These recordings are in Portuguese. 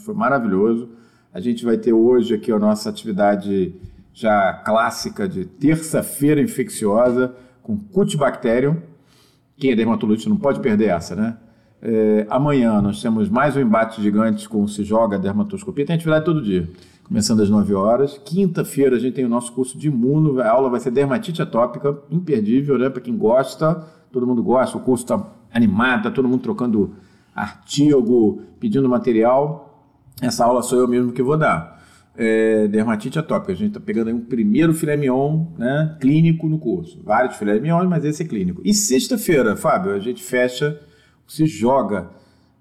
foi maravilhoso. A gente vai ter hoje aqui a nossa atividade já clássica de terça-feira infecciosa com Cutibacterium. Quem é dermatologista não pode perder essa, né? É, amanhã nós temos mais um embate gigante com o Se Joga Dermatoscopia. Tem atividade todo dia, começando às 9 horas. Quinta-feira a gente tem o nosso curso de imuno. A aula vai ser dermatite atópica, imperdível, né? Para quem gosta, todo mundo gosta. O curso está animado, está todo mundo trocando artigo, pedindo material. Essa aula sou eu mesmo que vou dar. É, dermatite atópica. A gente está pegando aí um primeiro filé mignon né, clínico no curso. Vários filé mignon, mas esse é clínico. E sexta-feira, Fábio, a gente fecha se joga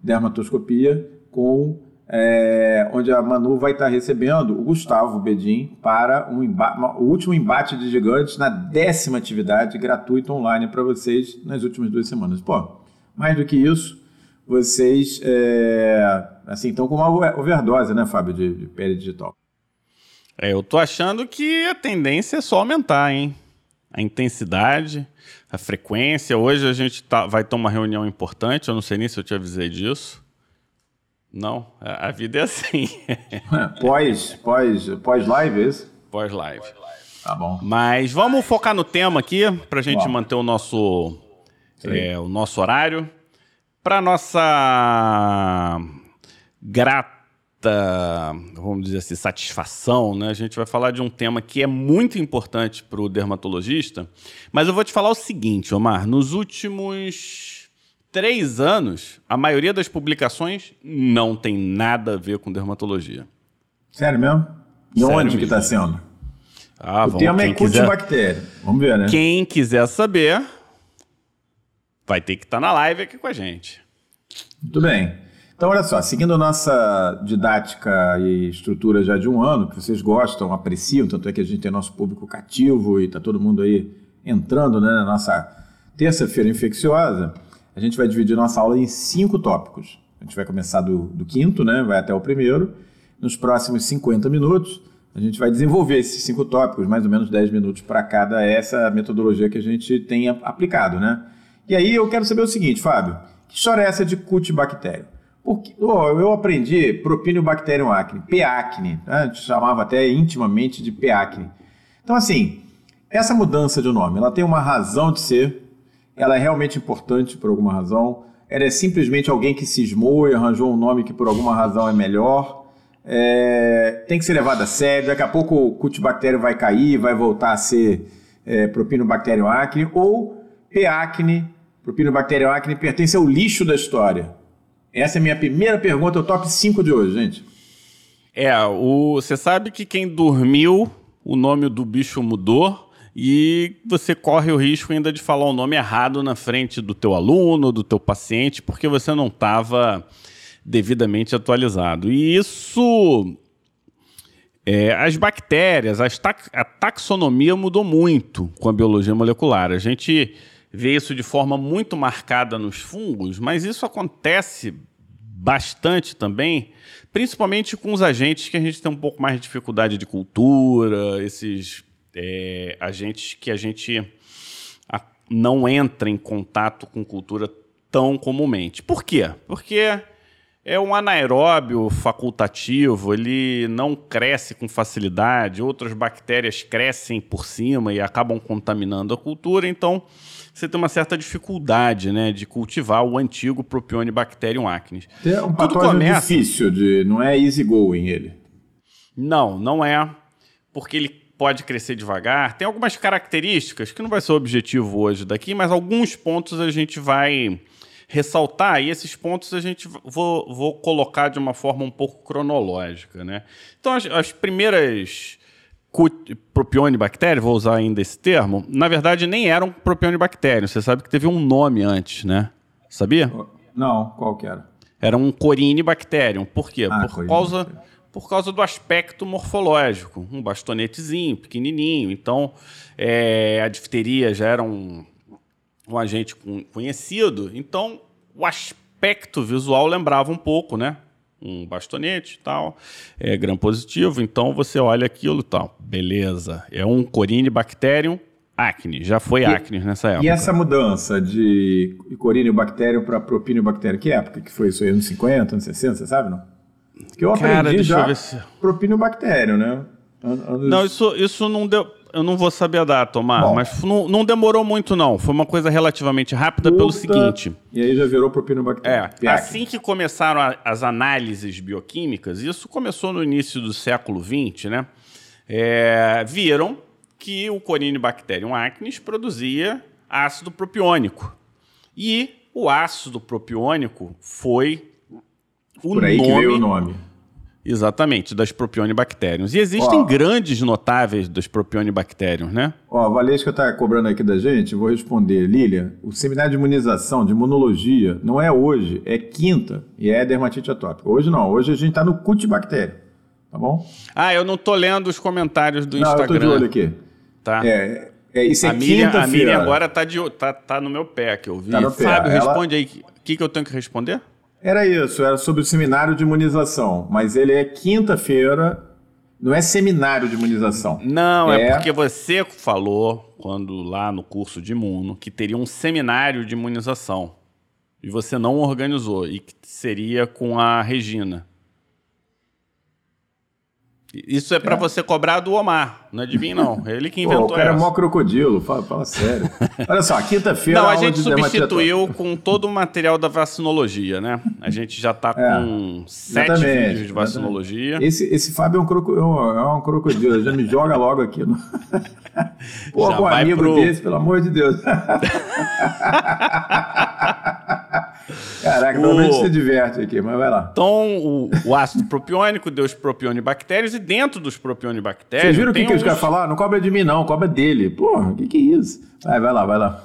dermatoscopia com é, onde a Manu vai estar recebendo o Gustavo Bedin para um o último embate de gigantes na décima atividade gratuita online para vocês nas últimas duas semanas. Pô, mais do que isso, vocês é, assim estão com uma overdose, né, Fábio, de, de pele digital. É, eu tô achando que a tendência é só aumentar, hein? A intensidade a frequência. Hoje a gente tá, vai ter uma reunião importante, eu não sei nem se eu te avisei disso. Não, a vida é assim. pós, pós, pós live, é isso? Pós live. Tá bom. Mas vamos focar no tema aqui para a gente bom. manter o nosso, é, o nosso horário. Para nossa grata vamos dizer assim, satisfação, né? A gente vai falar de um tema que é muito importante para o dermatologista, mas eu vou te falar o seguinte, Omar, nos últimos três anos, a maioria das publicações não tem nada a ver com dermatologia. Sério mesmo? E Sério onde mesmo. que está sendo? Ah, o vamos, tema é cultibactéria. Vamos ver, né? Quem quiser saber, vai ter que estar tá na live aqui com a gente. Muito bem. Então, olha só, seguindo nossa didática e estrutura já de um ano, que vocês gostam, apreciam, tanto é que a gente tem nosso público cativo e está todo mundo aí entrando né, na nossa terça-feira infecciosa, a gente vai dividir nossa aula em cinco tópicos. A gente vai começar do, do quinto, né, vai até o primeiro. Nos próximos 50 minutos, a gente vai desenvolver esses cinco tópicos, mais ou menos 10 minutos para cada, essa metodologia que a gente tem aplicado. Né? E aí eu quero saber o seguinte, Fábio, que história é essa de cultibactério? Porque, oh, eu aprendi Propinobacterium acne, P-acne, né? a gente chamava até intimamente de P-acne. Então, assim, essa mudança de nome, ela tem uma razão de ser, ela é realmente importante por alguma razão, ela é simplesmente alguém que cismou e arranjou um nome que por alguma razão é melhor, é, tem que ser levado a sério, daqui a pouco o cultibactério vai cair, vai voltar a ser é, Propinobacterium acne, ou P-acne, Propinobacterium acne pertence ao lixo da história. Essa é a minha primeira pergunta, o top 5 de hoje, gente. É, o, você sabe que quem dormiu, o nome do bicho mudou e você corre o risco ainda de falar o nome errado na frente do teu aluno, do teu paciente, porque você não estava devidamente atualizado. E isso é, as bactérias, as tax, a taxonomia mudou muito com a biologia molecular. A gente vê isso de forma muito marcada nos fungos, mas isso acontece bastante também, principalmente com os agentes que a gente tem um pouco mais de dificuldade de cultura, esses é, agentes que a gente não entra em contato com cultura tão comumente. Por quê? Porque é um anaeróbio facultativo, ele não cresce com facilidade, outras bactérias crescem por cima e acabam contaminando a cultura, então você tem uma certa dificuldade, né, de cultivar o antigo Propionibacterium acnes. É um Tudo começa... difícil, de, não é easy going ele. Não, não é, porque ele pode crescer devagar. Tem algumas características que não vai ser o objetivo hoje daqui, mas alguns pontos a gente vai ressaltar e esses pontos a gente vou, vou colocar de uma forma um pouco cronológica, né? Então as, as primeiras propionibactéria, vou usar ainda esse termo, na verdade nem eram propionibactéria. Você sabe que teve um nome antes, né? Sabia? Não, qual que era? Era um corinibacterium. Por quê? Ah, por, causa, por causa do aspecto morfológico. Um bastonetezinho, pequenininho. Então, é, a difteria já era um, um agente conhecido. Então, o aspecto visual lembrava um pouco, né? um bastonete e tal, é gram positivo, então você olha aquilo e tal. Beleza. É um Corynebacterium acne, já foi e, acne nessa época. E essa mudança de Corynebacterium para Propinobacterium, que época que foi isso aí? Anos 50, anos 60, você sabe não? Que eu Cara, aprendi já eu se... propinobactério, né? Anos... Não, isso, isso não deu. Eu não vou saber a data, Tomar, Bom, mas não, não, demorou muito, não. Foi uma coisa relativamente rápida pelo seguinte. E aí já virou propinobactéria. É, assim que começaram a, as análises bioquímicas, isso começou no início do século XX, né? É, viram que o Corynebacterium acnes produzia ácido propiônico. E o ácido propiônico foi o Por aí nome... que veio o nome Exatamente, das propionibactériums. E existem ó, grandes notáveis dos propionibactériums, né? Ó, a Valesca está cobrando aqui da gente, vou responder. Lília, o seminário de imunização, de imunologia, não é hoje, é quinta, e é dermatite atópica. Hoje não, hoje a gente está no cutibactério, tá bom? Ah, eu não tô lendo os comentários do não, Instagram. eu tô de olho aqui. Tá. É, é isso é a quinta-feira. A Miriam agora tá, de, tá, tá no meu pé, que eu vi. Tá. Fábio, Ela... responde aí. O que, que eu tenho que responder? Era isso, era sobre o seminário de imunização, mas ele é quinta-feira, não é seminário de imunização. Não, é... é... porque você falou, quando lá no curso de imuno, que teria um seminário de imunização. E você não organizou, e que seria com a Regina. Isso é para é. você cobrar do Omar, não é de mim, não. É ele que inventou Pô, o cara essa. é mó crocodilo, fala, fala sério. Olha só, quinta-feira... Não, a gente substituiu com todo o material da vacinologia, né? A gente já está é, com sete vídeos de vacinologia. Esse, esse Fábio é um, croco, é um é crocodilo, já me joga logo aqui. No... Pô, já um amigo pro... desse, pelo amor de Deus. Caraca, pelo menos se diverte aqui, mas vai lá. Então, o, o ácido propiônico deu os propionibactérios e dentro dos propionibactérios. Vocês viram o que, que eles querem falar? Não cobra de mim, não, cobra dele. Porra, o que, que é isso? Vai, vai lá, vai lá.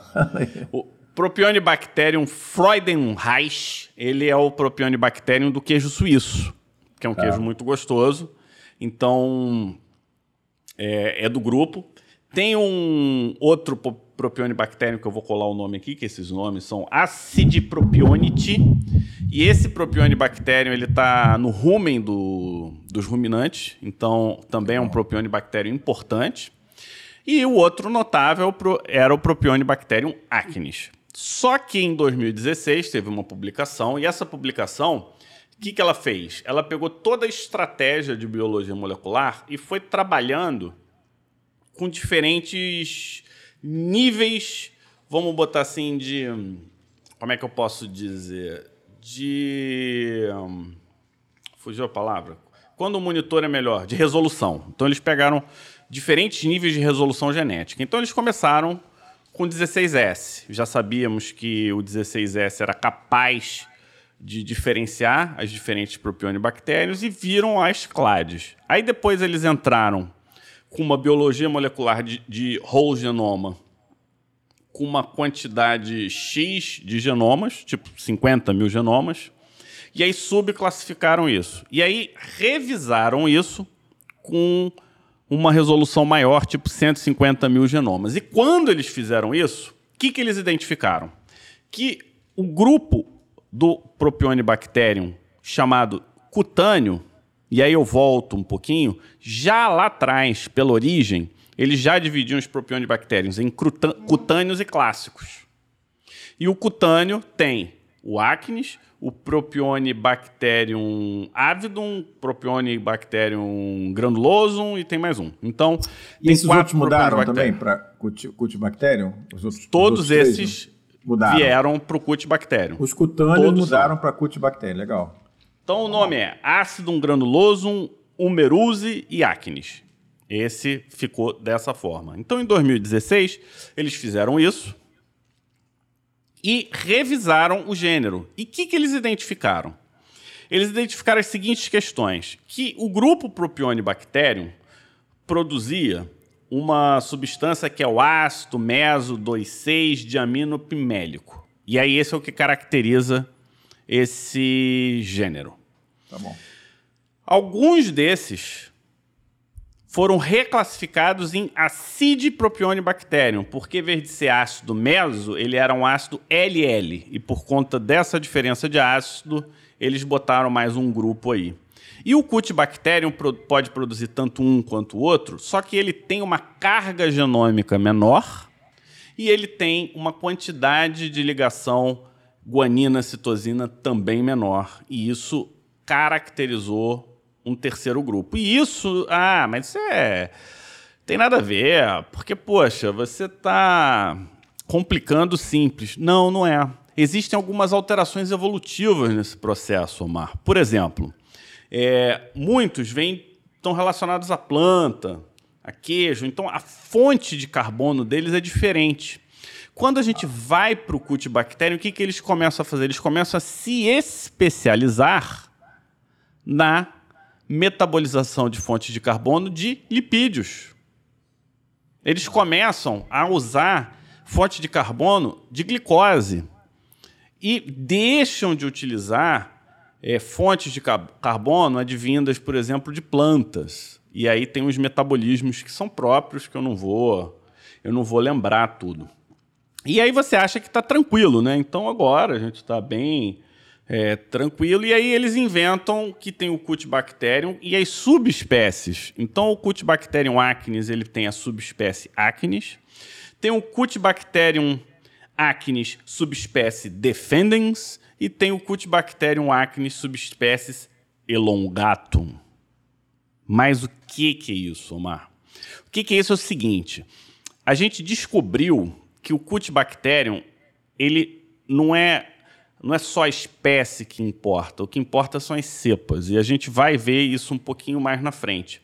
o Propionibacterium Freudenreich, ele é o Propionibacterium do queijo suíço, que é um tá. queijo muito gostoso. Então, é, é do grupo. Tem um outro propionibacterium que eu vou colar o nome aqui, que esses nomes são Acidipropionite. E esse propionibacterium ele está no rumen do, dos ruminantes, então também é um propionibacterium importante. E o outro notável era o propionibacterium acnes. Só que em 2016 teve uma publicação, e essa publicação, o que, que ela fez? Ela pegou toda a estratégia de biologia molecular e foi trabalhando com diferentes níveis, vamos botar assim, de. Como é que eu posso dizer? De. Fugiu a palavra? Quando o monitor é melhor, de resolução. Então eles pegaram diferentes níveis de resolução genética. Então eles começaram com 16S. Já sabíamos que o 16S era capaz de diferenciar as diferentes propionibactérios e viram as clades. Aí depois eles entraram com uma biologia molecular de, de whole genoma com uma quantidade X de genomas, tipo 50 mil genomas, e aí subclassificaram isso. E aí revisaram isso com uma resolução maior, tipo 150 mil genomas. E quando eles fizeram isso, o que, que eles identificaram? Que o grupo do Propionibacterium chamado cutâneo e aí eu volto um pouquinho, já lá atrás, pela origem, eles já dividiam os propionibactérios em cutâneos e clássicos. E o cutâneo tem o acnes, o Propionibacterium avidum, Propionibacterium granulosum e tem mais um. Então, e esses outros mudaram também para Cutibacterium? Todos os esses mudaram. vieram para o Cutibacterium. Os cutâneos Todos mudaram para Cutibacterium, legal. Então o nome é Acidum granulosum, Humeruse e Acnes. Esse ficou dessa forma. Então em 2016 eles fizeram isso e revisaram o gênero. E o que, que eles identificaram? Eles identificaram as seguintes questões: que o grupo Propionibacterium produzia uma substância que é o ácido meso 2,6 diaminopimélico. E aí esse é o que caracteriza esse gênero. Tá bom. Alguns desses foram reclassificados em Acidipropionibacterium, porque, em vez de ser ácido meso, ele era um ácido LL. E por conta dessa diferença de ácido, eles botaram mais um grupo aí. E o Cutibacterium pode produzir tanto um quanto o outro, só que ele tem uma carga genômica menor e ele tem uma quantidade de ligação guanina, citosina também menor. E isso caracterizou um terceiro grupo. E isso, ah, mas isso é tem nada a ver, porque poxa, você está complicando simples. Não, não é. Existem algumas alterações evolutivas nesse processo, Omar. Por exemplo, é, muitos vêm estão relacionados à planta, a queijo, então a fonte de carbono deles é diferente. Quando a gente vai para o cultibactério, o que, que eles começam a fazer? Eles começam a se especializar na metabolização de fontes de carbono de lipídios. Eles começam a usar fonte de carbono de glicose e deixam de utilizar é, fontes de carbono advindas, por exemplo, de plantas. E aí tem os metabolismos que são próprios que eu não vou, eu não vou lembrar tudo. E aí você acha que está tranquilo, né? Então agora a gente está bem é, tranquilo. E aí eles inventam que tem o Cutibacterium e as subespécies. Então o Cutibacterium acnes ele tem a subespécie acnes. Tem o Cutibacterium acnes subespécie defendens e tem o Cutibacterium acnes subespécies elongatum. Mas o que, que é isso, Omar? O que, que é isso é o seguinte: a gente descobriu que o Cutibacterium ele não é não é só a espécie que importa, o que importa são as cepas, e a gente vai ver isso um pouquinho mais na frente.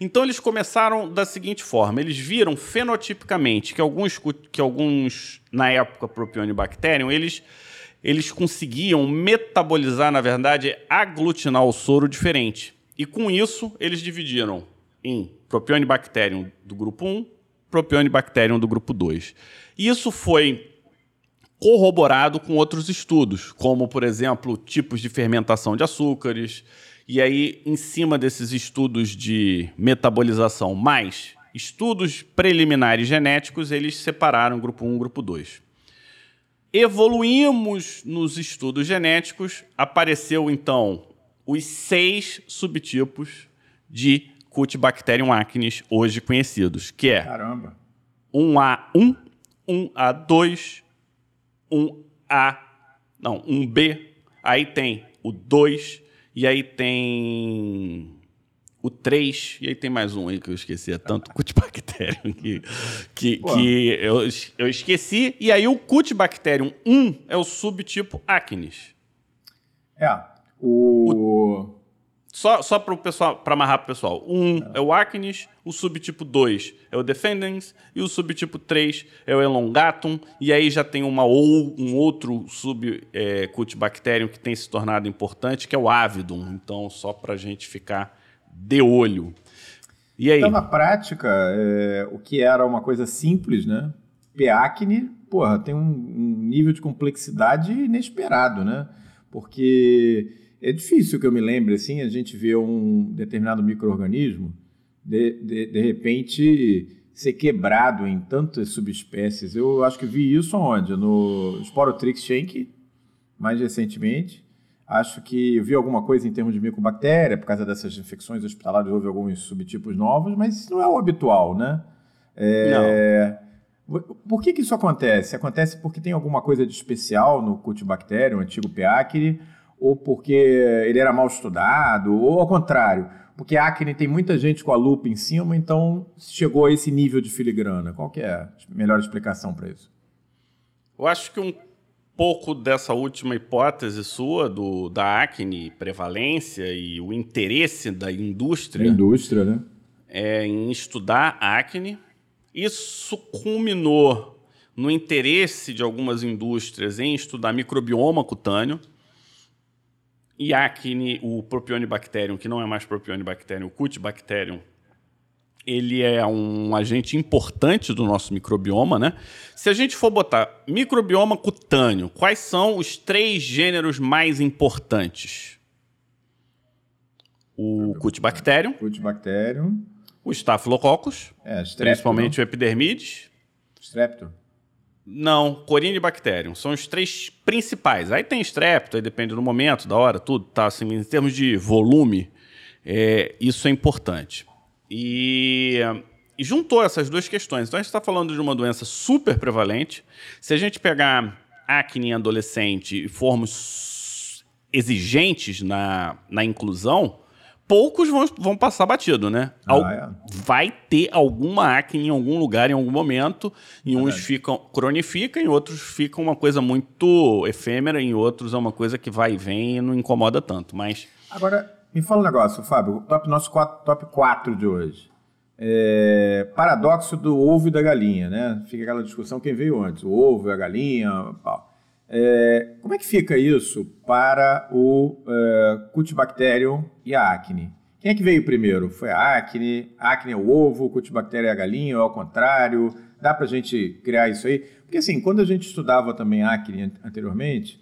Então eles começaram da seguinte forma: eles viram fenotipicamente que alguns, que alguns na época Propionibacterium, eles, eles conseguiam metabolizar, na verdade, aglutinar o soro diferente. E com isso, eles dividiram em Propionibacterium do grupo 1, Propionibacterium do grupo 2. Isso foi corroborado com outros estudos, como, por exemplo, tipos de fermentação de açúcares, e aí, em cima desses estudos de metabolização mais estudos preliminares genéticos, eles separaram grupo 1 e grupo 2. Evoluímos nos estudos genéticos, apareceu então os seis subtipos de Cutibacterium acnes hoje conhecidos, que é Caramba. 1A1, 1A2, 1A, não, 1B, aí tem o 2, e aí tem o 3, e aí tem mais um aí que eu esqueci, é tanto Cutibacterium que, que, que eu, eu esqueci. E aí o Cutibacterium 1 é o subtipo Acnes. É, o... o... Só, só para pessoal, para amarrar o pessoal. Um é. o Acnes, o subtipo 2 é o Defendens e o subtipo 3 é o Elongatum. E aí já tem uma ou um outro subcultibacterium é, que tem se tornado importante, que é o Avidum. Então, só para a gente ficar de olho. E aí? Então, na prática, é, o que era uma coisa simples, né? Peacne, porra, tem um, um nível de complexidade inesperado, né? Porque é difícil que eu me lembre, assim, a gente vê um determinado microorganismo de, de, de repente ser quebrado em tantas subespécies. Eu acho que vi isso onde? No Sporotrix shank, mais recentemente. Acho que vi alguma coisa em termos de micobactéria, por causa dessas infecções hospitalares, houve alguns subtipos novos, mas isso não é o habitual, né? É... Não. Por que, que isso acontece? Acontece porque tem alguma coisa de especial no Cutibacterium, o antigo Peacri, ou porque ele era mal estudado, ou ao contrário, porque a acne tem muita gente com a lupa em cima, então chegou a esse nível de filigrana. Qual que é a melhor explicação para isso? Eu acho que um pouco dessa última hipótese sua do, da acne prevalência e o interesse da indústria, a indústria, né? É, em estudar acne. Isso culminou no interesse de algumas indústrias em estudar microbioma cutâneo e acne, o Propionibacterium, que não é mais Propionibacterium, o Cutibacterium, ele é um agente importante do nosso microbioma, né? Se a gente for botar microbioma cutâneo, quais são os três gêneros mais importantes? O Cutibacterium. Cutibacterium. O Staphylococcus. É, principalmente o Epidermides. Strepto. Não, Corynebacterium. São os três principais. Aí tem estrepto, aí depende do momento, da hora, tudo. Tá, assim, em termos de volume, é, isso é importante. E, e, juntou essas duas questões. Então a gente está falando de uma doença super prevalente. Se a gente pegar acne em adolescente e formos exigentes na, na inclusão, poucos vão, vão passar batido, né? Ah, Al- é. Vai ter alguma acne em algum lugar, em algum momento. Em uns Verdade. ficam cronifica, em outros fica uma coisa muito efêmera, em outros é uma coisa que vai e vem e não incomoda tanto. Mas Agora, me fala um negócio, Fábio. Top, nosso quatro- top 4 de hoje. É, paradoxo do ovo e da galinha, né? Fica aquela discussão quem veio antes, o ovo e a galinha. pau. É, como é que fica isso para o é, Cutibacterium e a acne? Quem é que veio primeiro? Foi a acne? A acne é o ovo, Cutibacterium é a galinha, ou ao contrário? Dá pra gente criar isso aí? Porque assim, quando a gente estudava também acne an- anteriormente,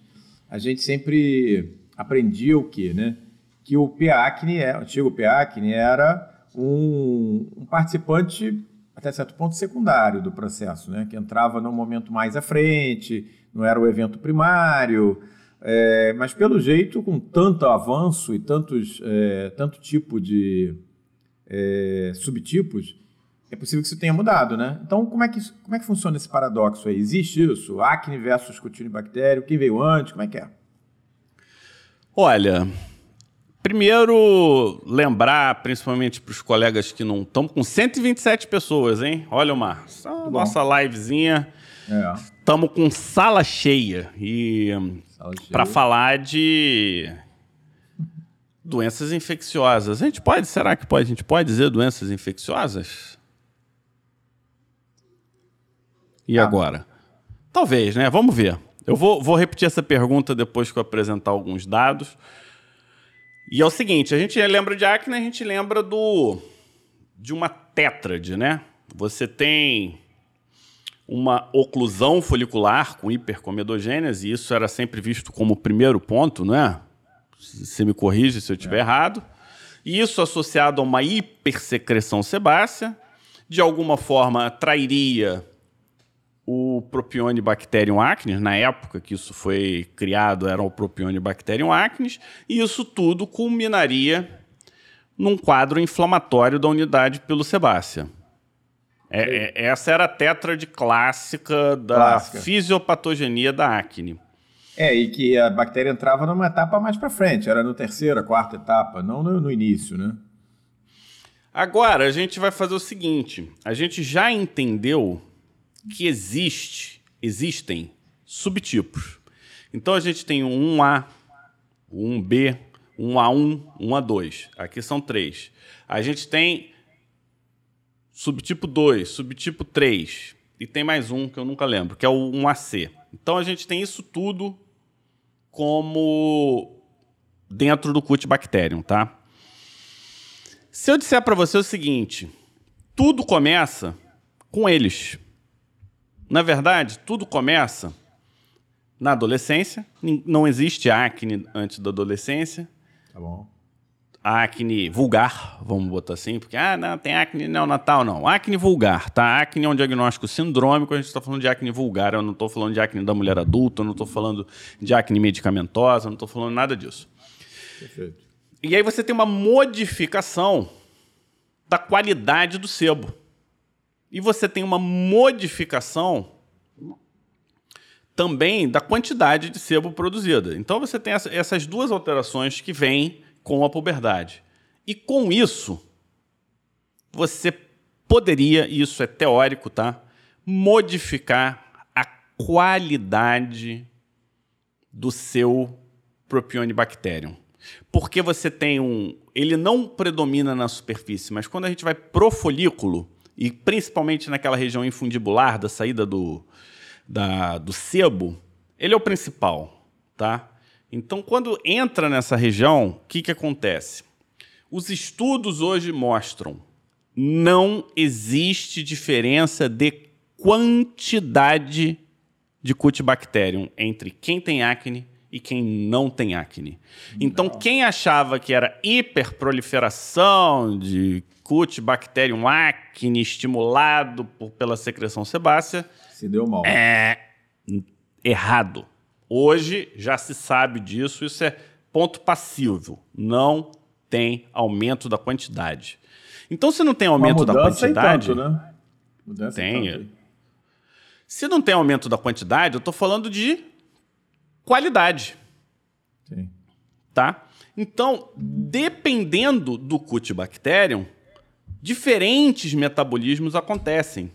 a gente sempre aprendia o quê, né? Que o PACNE, é, o antigo PACNE, era um, um participante, até certo ponto, secundário do processo, né? Que entrava num momento mais à frente, não era o evento primário, é, mas pelo jeito, com tanto avanço e tantos, é, tanto tipo de é, subtipos, é possível que isso tenha mudado, né? Então, como é que, como é que funciona esse paradoxo aí? Existe isso? Acne versus cutinibactério? Quem veio antes? Como é que é? Olha, primeiro lembrar, principalmente para os colegas que não estão com 127 pessoas, hein? Olha, Mar, só a bom. nossa livezinha, É. estamos com sala cheia e para falar de doenças infecciosas. A gente pode, será que pode? A gente pode dizer doenças infecciosas? E Ah. agora? Talvez, né? Vamos ver. Eu vou, vou repetir essa pergunta depois que eu apresentar alguns dados. E é o seguinte, a gente lembra de acne, a gente lembra do de uma tétrade, né? Você tem uma oclusão folicular com hipercomedogênese, e isso era sempre visto como o primeiro ponto, não é? Você me corrige se eu estiver errado. E isso associado a uma hipersecreção sebácea, de alguma forma atrairia o Propionibacterium acnes, na época que isso foi criado era o Propionibacterium acnes, e isso tudo culminaria num quadro inflamatório da unidade pilosebácea. É, é- essa era a tétrade clássica da fisiopatogenia da acne. É, e que a bactéria entrava numa etapa mais para frente, era no terceira, quarta etapa, não no, no início, né? Agora a gente vai fazer o seguinte: a gente já entendeu que existe, existem subtipos. Então a gente tem o 1A, o 1B, 1A1, 1A2. Aqui são três. A gente tem subtipo 2, subtipo 3 e tem mais um que eu nunca lembro, que é o 1AC. Então a gente tem isso tudo como dentro do Cutibacterium, tá? Se eu disser para você o seguinte, tudo começa com eles. Na verdade, tudo começa na adolescência. Não existe acne antes da adolescência. Tá bom. A acne vulgar, vamos botar assim, porque ah, não, tem acne neonatal, não. Acne vulgar, tá? Acne é um diagnóstico sindrômico, a gente está falando de acne vulgar, eu não estou falando de acne da mulher adulta, eu não estou falando de acne medicamentosa, eu não estou falando nada disso. Perfeito. E aí você tem uma modificação da qualidade do sebo. E você tem uma modificação também da quantidade de sebo produzida. Então você tem essa- essas duas alterações que vêm com a puberdade. E com isso, você poderia, e isso é teórico, tá? Modificar a qualidade do seu Propionibacterium. Porque você tem um. Ele não predomina na superfície, mas quando a gente vai pro folículo, e principalmente naquela região infundibular da saída do, da, do sebo, ele é o principal, tá? Então, quando entra nessa região, o que, que acontece? Os estudos hoje mostram não existe diferença de quantidade de Cutibacterium entre quem tem acne e quem não tem acne. Então, quem achava que era hiperproliferação de Cutibacterium acne estimulado por- pela secreção sebácea, Se deu mal. é errado. Hoje já se sabe disso, isso é ponto passivo. Não tem aumento da quantidade. Então, se não tem aumento da quantidade. tanto, né? Mudança em Tem. tanto. Se não tem aumento da quantidade, eu estou falando de qualidade. Sim. tá? Então, dependendo do Cutibacterium, diferentes metabolismos acontecem.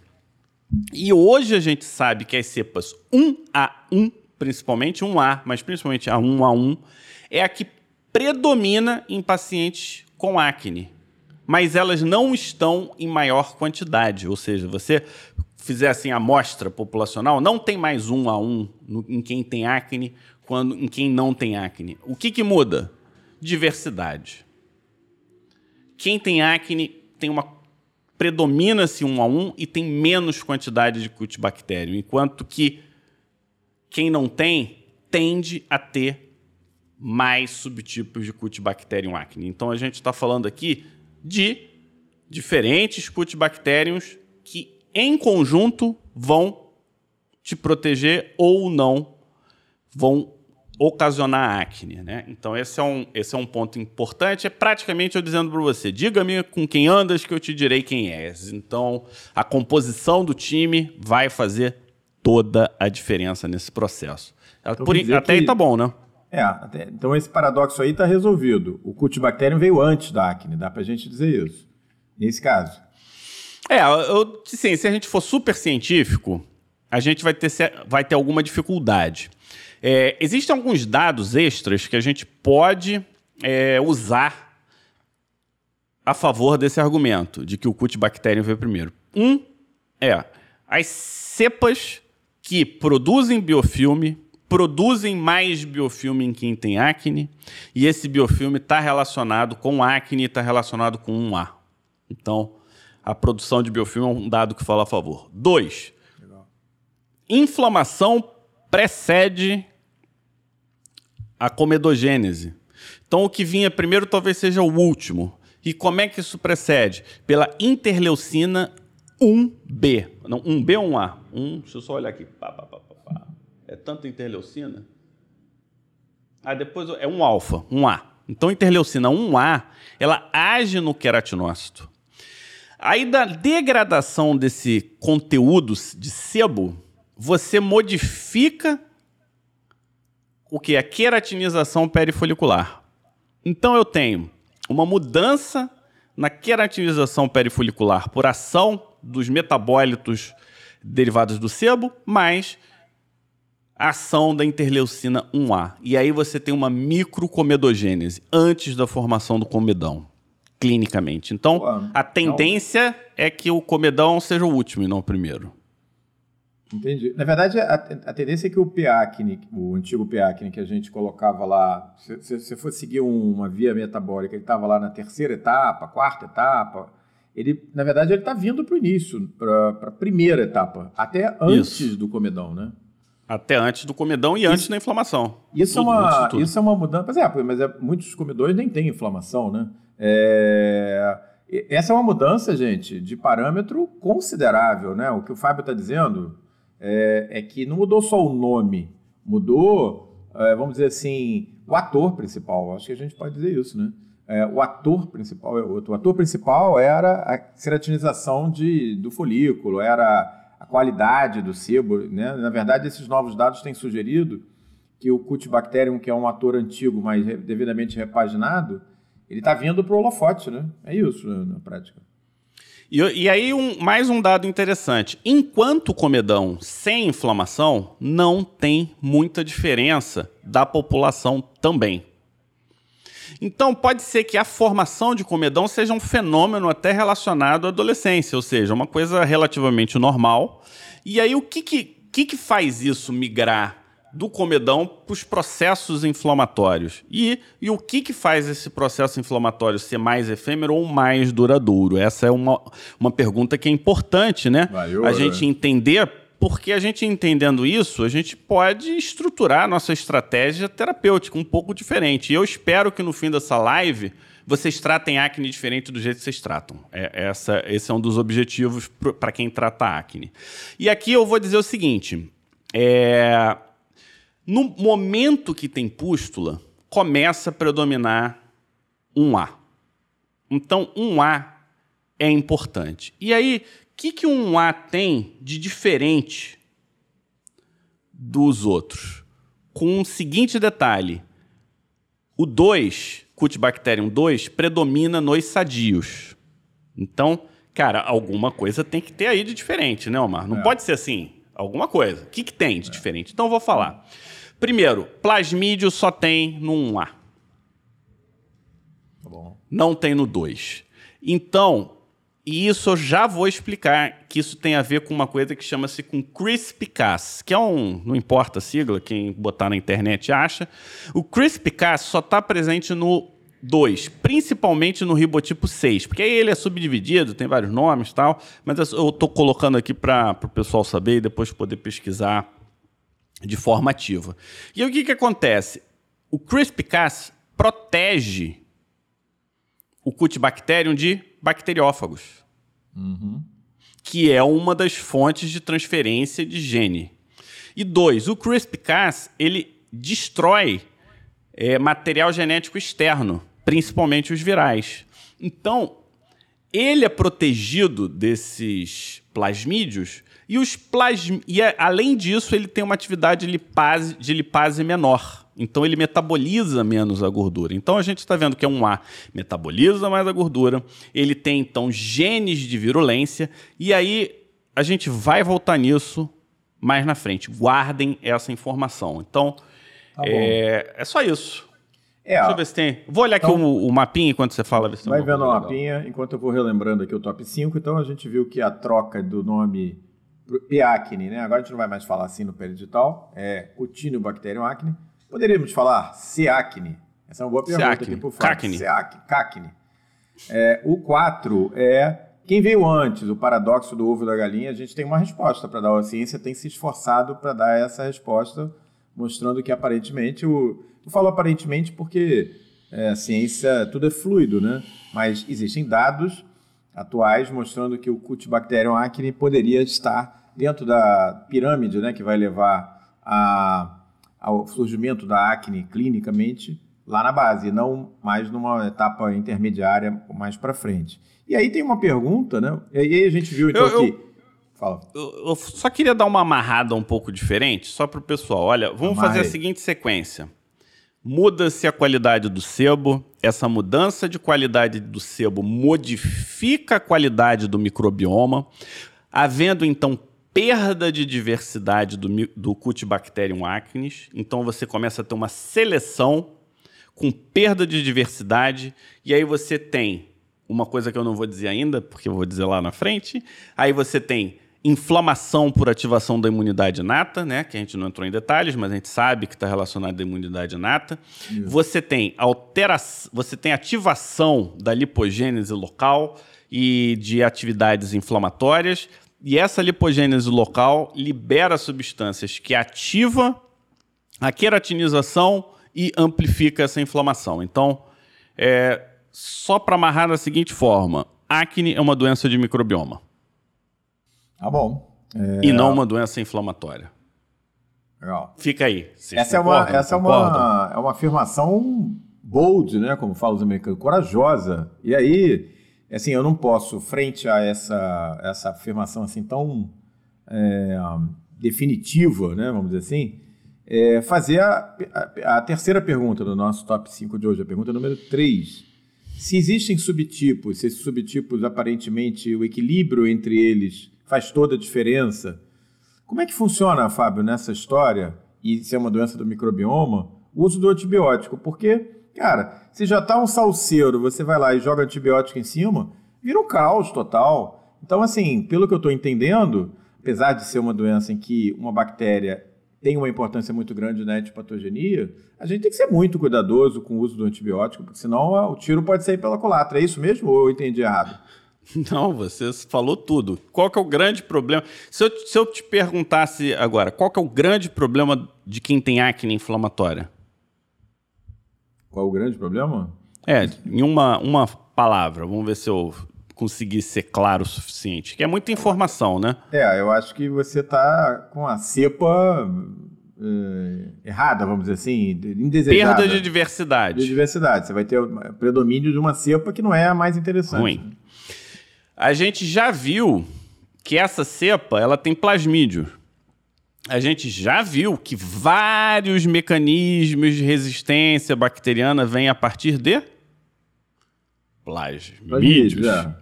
E hoje a gente sabe que as cepas 1A1, principalmente 1A, mas principalmente a 1A1, é a que predomina em pacientes com acne. Mas elas não estão em maior quantidade, ou seja, você fizer assim a amostra populacional, não tem mais um a um no, em quem tem acne quando em quem não tem acne. O que, que muda? Diversidade. Quem tem acne tem uma predomina-se um a um e tem menos quantidade de cutibactério, enquanto que quem não tem tende a ter mais subtipos de Cutibacterium acne. Então a gente está falando aqui de diferentes Cutibacteriums que em conjunto vão te proteger ou não vão ocasionar acne, né? Então esse é um, esse é um ponto importante. É praticamente eu dizendo para você, diga-me com quem andas que eu te direi quem és. Então a composição do time vai fazer toda a diferença nesse processo. Então, Por, até que... aí tá bom, né? É, até, então esse paradoxo aí está resolvido. O Cutibacterium veio antes da acne, dá para a gente dizer isso. Nesse caso. É, eu, sim, se a gente for super científico, a gente vai ter, vai ter alguma dificuldade. É, existem alguns dados extras que a gente pode é, usar a favor desse argumento de que o Cutibacterium veio primeiro. Um é as cepas que produzem biofilme produzem mais biofilme em quem tem acne, e esse biofilme está relacionado com acne está relacionado com um A. Então, a produção de biofilme é um dado que fala a favor. Dois, Legal. inflamação precede a comedogênese. Então, o que vinha primeiro talvez seja o último. E como é que isso precede? Pela interleucina 1B. Não, 1B ou 1A? 1, deixa eu só olhar aqui. Pá, pá, pá, é tanta interleucina. Ah, depois é um alfa, um A. Então, interleucina 1A, ela age no queratinócito. Aí, da degradação desse conteúdo de sebo, você modifica o que? A queratinização perifolicular. Então, eu tenho uma mudança na queratinização perifolicular por ação dos metabólitos derivados do sebo, mais ação da interleucina 1A. E aí você tem uma microcomedogênese antes da formação do comedão, clinicamente. Então, a tendência não. é que o comedão seja o último e não o primeiro. Entendi. Na verdade, a, a tendência é que o PACNE, o antigo PACNE que a gente colocava lá, se você for seguir um, uma via metabólica, ele estava lá na terceira etapa, quarta etapa, ele, na verdade, ele está vindo para o início, para a primeira etapa, até antes Isso. do comedão, né? Até antes do comedão e isso, antes da inflamação. Isso, é tudo, é uma, isso é uma mudança. Mas é, mas é, muitos comedores nem têm inflamação, né? É, essa é uma mudança, gente, de parâmetro considerável, né? O que o Fábio está dizendo é, é, que não mudou só o nome, mudou, é, vamos dizer assim, o ator principal. Acho que a gente pode dizer isso, né? É, o ator principal é outro. O ator principal era a ceratinização de, do folículo, era a qualidade do sebo. Né? Na verdade, esses novos dados têm sugerido que o Cutibacterium, que é um ator antigo, mas devidamente repaginado, ele está vindo para o holofote. Né? É isso né, na prática. E, e aí, um, mais um dado interessante. Enquanto comedão sem inflamação, não tem muita diferença da população também. Então, pode ser que a formação de comedão seja um fenômeno até relacionado à adolescência, ou seja, uma coisa relativamente normal. E aí, o que, que, que, que faz isso migrar do comedão para os processos inflamatórios. E, e o que, que faz esse processo inflamatório ser mais efêmero ou mais duradouro? Essa é uma, uma pergunta que é importante, né? a gente entender porque a gente entendendo isso, a gente pode estruturar a nossa estratégia terapêutica um pouco diferente. E eu espero que no fim dessa live vocês tratem acne diferente do jeito que vocês tratam. É, essa, esse é um dos objetivos para quem trata acne. E aqui eu vou dizer o seguinte: é, no momento que tem pústula, começa a predominar um A. Então, um A é importante. E aí, que, que um A tem de diferente dos outros? Com o seguinte detalhe: O 2, Cutibacterium 2, predomina nos sadios. Então, cara, alguma coisa tem que ter aí de diferente, né, Omar? Não é. pode ser assim. Alguma coisa. O que, que tem de é. diferente? Então, eu vou falar. Primeiro, plasmídio só tem no 1A. Tá bom. Não tem no 2. Então, e isso eu já vou explicar que isso tem a ver com uma coisa que chama-se com CRISPR-Cas, que é um, não importa a sigla, quem botar na internet acha. O CRISPR-Cas só está presente no 2, principalmente no ribotipo 6, porque aí ele é subdividido, tem vários nomes e tal, mas eu estou colocando aqui para o pessoal saber e depois poder pesquisar de forma ativa. E aí, o que, que acontece? O CRISPR-Cas protege o Cutibacterium de bacteriófagos, uhum. que é uma das fontes de transferência de gene. E dois, o CRISPR-Cas ele destrói é, material genético externo, principalmente os virais. Então, ele é protegido desses plasmídios e os plasm... e além disso ele tem uma atividade de lipase, de lipase menor. Então ele metaboliza menos a gordura. Então a gente está vendo que é um A metaboliza mais a gordura. Ele tem então genes de virulência e aí a gente vai voltar nisso mais na frente. Guardem essa informação. Então tá é, é só isso. É, Deixa eu ver se tem. Vou olhar então, aqui o, o, mapinha enquanto você fala. Ver se vai vendo o mapinha enquanto eu vou relembrando aqui o top 5. Então a gente viu que a troca do nome Piacne, né? Agora a gente não vai mais falar assim no peridital, é Cutinobacterium acne. Poderíamos falar Seacne. Essa é uma boa pergunta aqui por favor. Cacne. Cacne. É, o 4 é quem veio antes, o paradoxo do ovo e da galinha. A gente tem uma resposta para dar. A ciência tem se esforçado para dar essa resposta, mostrando que aparentemente o. Eu falo aparentemente porque é, a ciência, tudo é fluido, né? Mas existem dados atuais mostrando que o Cutibacterium acne poderia estar dentro da pirâmide, né, que vai levar a ao surgimento da acne clinicamente lá na base, não mais numa etapa intermediária mais para frente. E aí tem uma pergunta, né? E aí a gente viu então eu, que. Fala. Eu, eu, só queria dar uma amarrada um pouco diferente, só para o pessoal. Olha, vamos fazer a seguinte sequência. Muda-se a qualidade do sebo. Essa mudança de qualidade do sebo modifica a qualidade do microbioma, havendo então perda de diversidade do, do Cutibacterium acnes. Então você começa a ter uma seleção com perda de diversidade, e aí você tem uma coisa que eu não vou dizer ainda, porque eu vou dizer lá na frente. Aí você tem inflamação por ativação da imunidade inata, né? Que a gente não entrou em detalhes, mas a gente sabe que está relacionado à imunidade inata. Isso. Você tem alteração, você tem ativação da lipogênese local e de atividades inflamatórias. E essa lipogênese local libera substâncias que ativa a queratinização e amplifica essa inflamação. Então, é, só para amarrar da seguinte forma: acne é uma doença de microbioma. Tá bom. É... E não uma doença inflamatória. Legal. Fica aí. Essa, é uma, essa é, uma, é uma afirmação bold, né? Como falam os americanos, corajosa. E aí, assim, eu não posso, frente a essa, essa afirmação assim tão é, definitiva, né, vamos dizer assim, é, fazer a, a, a, terceira pergunta do nosso top 5 de hoje, a pergunta número 3. Se existem subtipos, se esses subtipos, aparentemente, o equilíbrio entre eles faz toda a diferença, como é que funciona, Fábio, nessa história, e se é uma doença do microbioma, o uso do antibiótico? Porque Cara, se já tá um salseiro, você vai lá e joga antibiótico em cima, vira um caos total. Então, assim, pelo que eu estou entendendo, apesar de ser uma doença em que uma bactéria tem uma importância muito grande na etipatogenia, a gente tem que ser muito cuidadoso com o uso do antibiótico, porque senão o tiro pode sair pela culatra. É isso mesmo ou eu entendi errado? Não, você falou tudo. Qual que é o grande problema? Se eu, se eu te perguntasse agora, qual que é o grande problema de quem tem acne inflamatória? Qual o grande problema? É, em uma, uma palavra, vamos ver se eu consegui ser claro o suficiente. Que é muita informação, né? É, eu acho que você está com a cepa é, errada, vamos dizer assim, indesejada. Perda de diversidade. De diversidade. Você vai ter o predomínio de uma cepa que não é a mais interessante. Ruim. A gente já viu que essa cepa ela tem plasmídio. a gente já viu que vários mecanismos de resistência bacteriana vêm a partir de plasmídeos. É.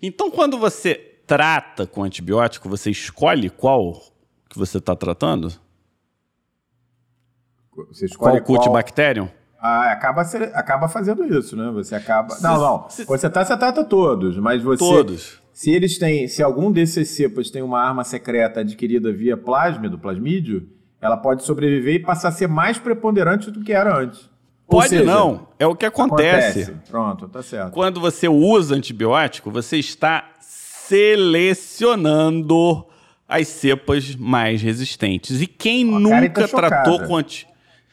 Então, quando você trata com antibiótico, você escolhe qual que você está tratando? Você escolhe qual Cutibacterium? Ah, acaba, ser, acaba fazendo isso, né? Você acaba. não, não. Se, você, tá, você trata todos, mas você. Todos. Se eles têm. Se algum desses cepas tem uma arma secreta adquirida via plasmídio, plasmídio, ela pode sobreviver e passar a ser mais preponderante do que era antes. Pode seja, não. É o que acontece. acontece. Pronto, tá certo. Quando você usa antibiótico, você está selecionando as cepas mais resistentes. E quem nunca tá tratou com anti...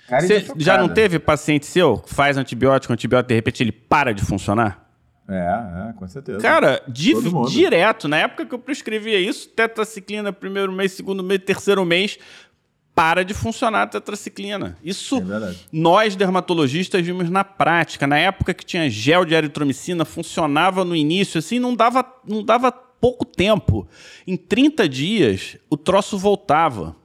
Você tá já não teve paciente seu que faz antibiótico, antibiótico, de repente ele para de funcionar? É, é, com certeza. Cara, di direto, na época que eu prescrevia isso, tetraciclina, primeiro mês, segundo mês, terceiro mês, para de funcionar a tetraciclina. Isso é nós, dermatologistas, vimos na prática. Na época que tinha gel de eritromicina, funcionava no início, assim, não dava, não dava pouco tempo. Em 30 dias, o troço voltava.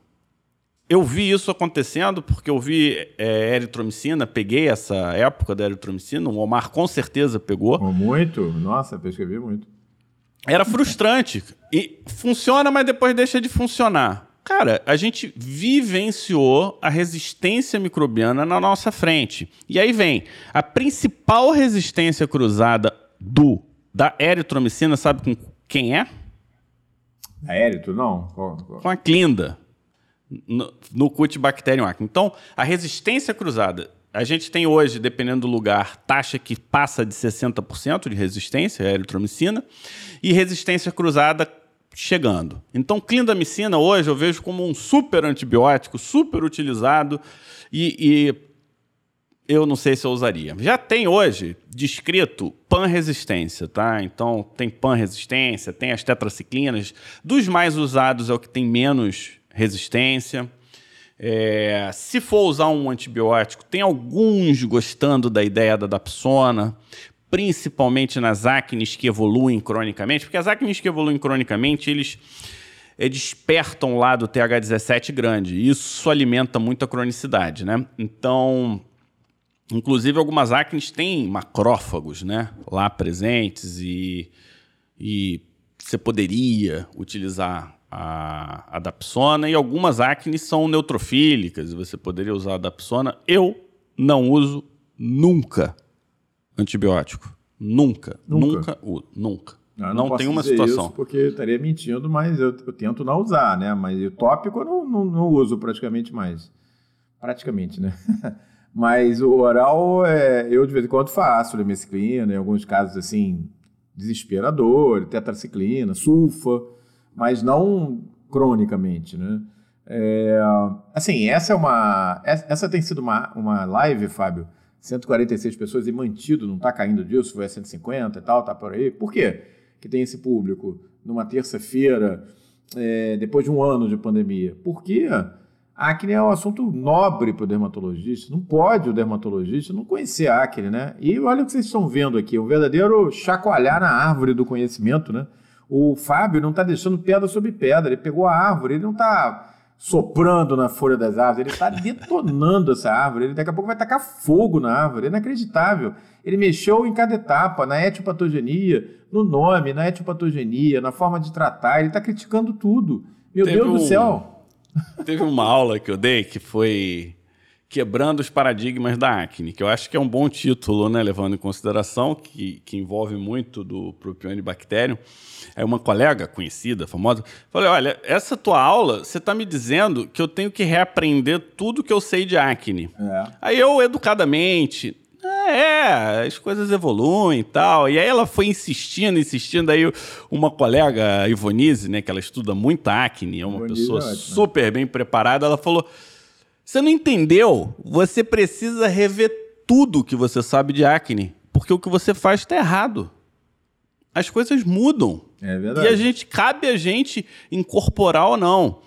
Eu vi isso acontecendo porque eu vi é, eritromicina, peguei essa época da eritromicina, o Omar com certeza pegou. Muito? Nossa, prescrevi muito. Era frustrante. E funciona, mas depois deixa de funcionar. Cara, a gente vivenciou a resistência microbiana na nossa frente. E aí vem a principal resistência cruzada do da eritromicina, sabe com quem é? A érito, não? Com a clinda no, no Cutibacterium acne. Então, a resistência cruzada, a gente tem hoje, dependendo do lugar, taxa que passa de 60% de resistência, a eritromicina, e resistência cruzada chegando. Então, clindamicina hoje eu vejo como um super antibiótico, super utilizado e, e eu não sei se eu usaria. Já tem hoje descrito pan-resistência, tá? Então, tem pan-resistência, tem as tetraciclinas. Dos mais usados é o que tem menos resistência. É, se for usar um antibiótico, tem alguns gostando da ideia da dapsona, principalmente nas acnes que evoluem cronicamente, porque as acnes que evoluem cronicamente, eles é, despertam lá do TH17 grande, e isso alimenta muito a cronicidade, né? Então, inclusive algumas acnes têm macrófagos, né, lá presentes e, e você poderia utilizar a, a Dapsona e algumas acnes são neutrofílicas, você poderia usar a Dapsona. Eu não uso nunca antibiótico. Nunca. Nunca. Nunca. nunca. não, não tem uma situação. Isso porque estaria mentindo, mas eu, eu, tento não usar, né? Mas o tópico eu não, não, não uso praticamente mais. Praticamente, né? mas o oral, é, eu de vez em quando faço lemesclina, em alguns casos assim, desesperador, tetraciclina, sulfa mas não cronicamente, né? É, assim, essa é uma. Essa tem sido uma, uma live, Fábio. 146 pessoas e mantido, não está caindo disso, a 150 e tal, tá por aí. Por quê que tem esse público numa terça-feira, é, depois de um ano de pandemia? Porque a acne é um assunto nobre para o dermatologista. Não pode o dermatologista não conhecer a acne, né? E olha o que vocês estão vendo aqui, um verdadeiro chacoalhar na árvore do conhecimento, né? O Fábio não está deixando pedra sobre pedra. Ele pegou a árvore, ele não está soprando na folha das árvores, ele está detonando essa árvore. Ele daqui a pouco vai tacar fogo na árvore. É inacreditável. Ele mexeu em cada etapa, na etiopatogenia, no nome, na etiopatogenia, na forma de tratar. Ele está criticando tudo. Meu Teve Deus um... do céu. Teve uma aula que eu dei que foi Quebrando os Paradigmas da Acne, que eu acho que é um bom título, né, levando em consideração que, que envolve muito do Propionibacterium. Aí uma colega conhecida, famosa, falou: Olha, essa tua aula, você está me dizendo que eu tenho que reaprender tudo que eu sei de acne. É. Aí eu, educadamente, é, as coisas evoluem e tal. E aí ela foi insistindo, insistindo. Aí uma colega, Ivonise, né, que ela estuda muito acne, é uma Ivonise pessoa é super bem preparada, ela falou: você não entendeu? Você precisa rever tudo que você sabe de acne, porque o que você faz está errado. As coisas mudam. É verdade. E a gente cabe a gente incorporar ou não.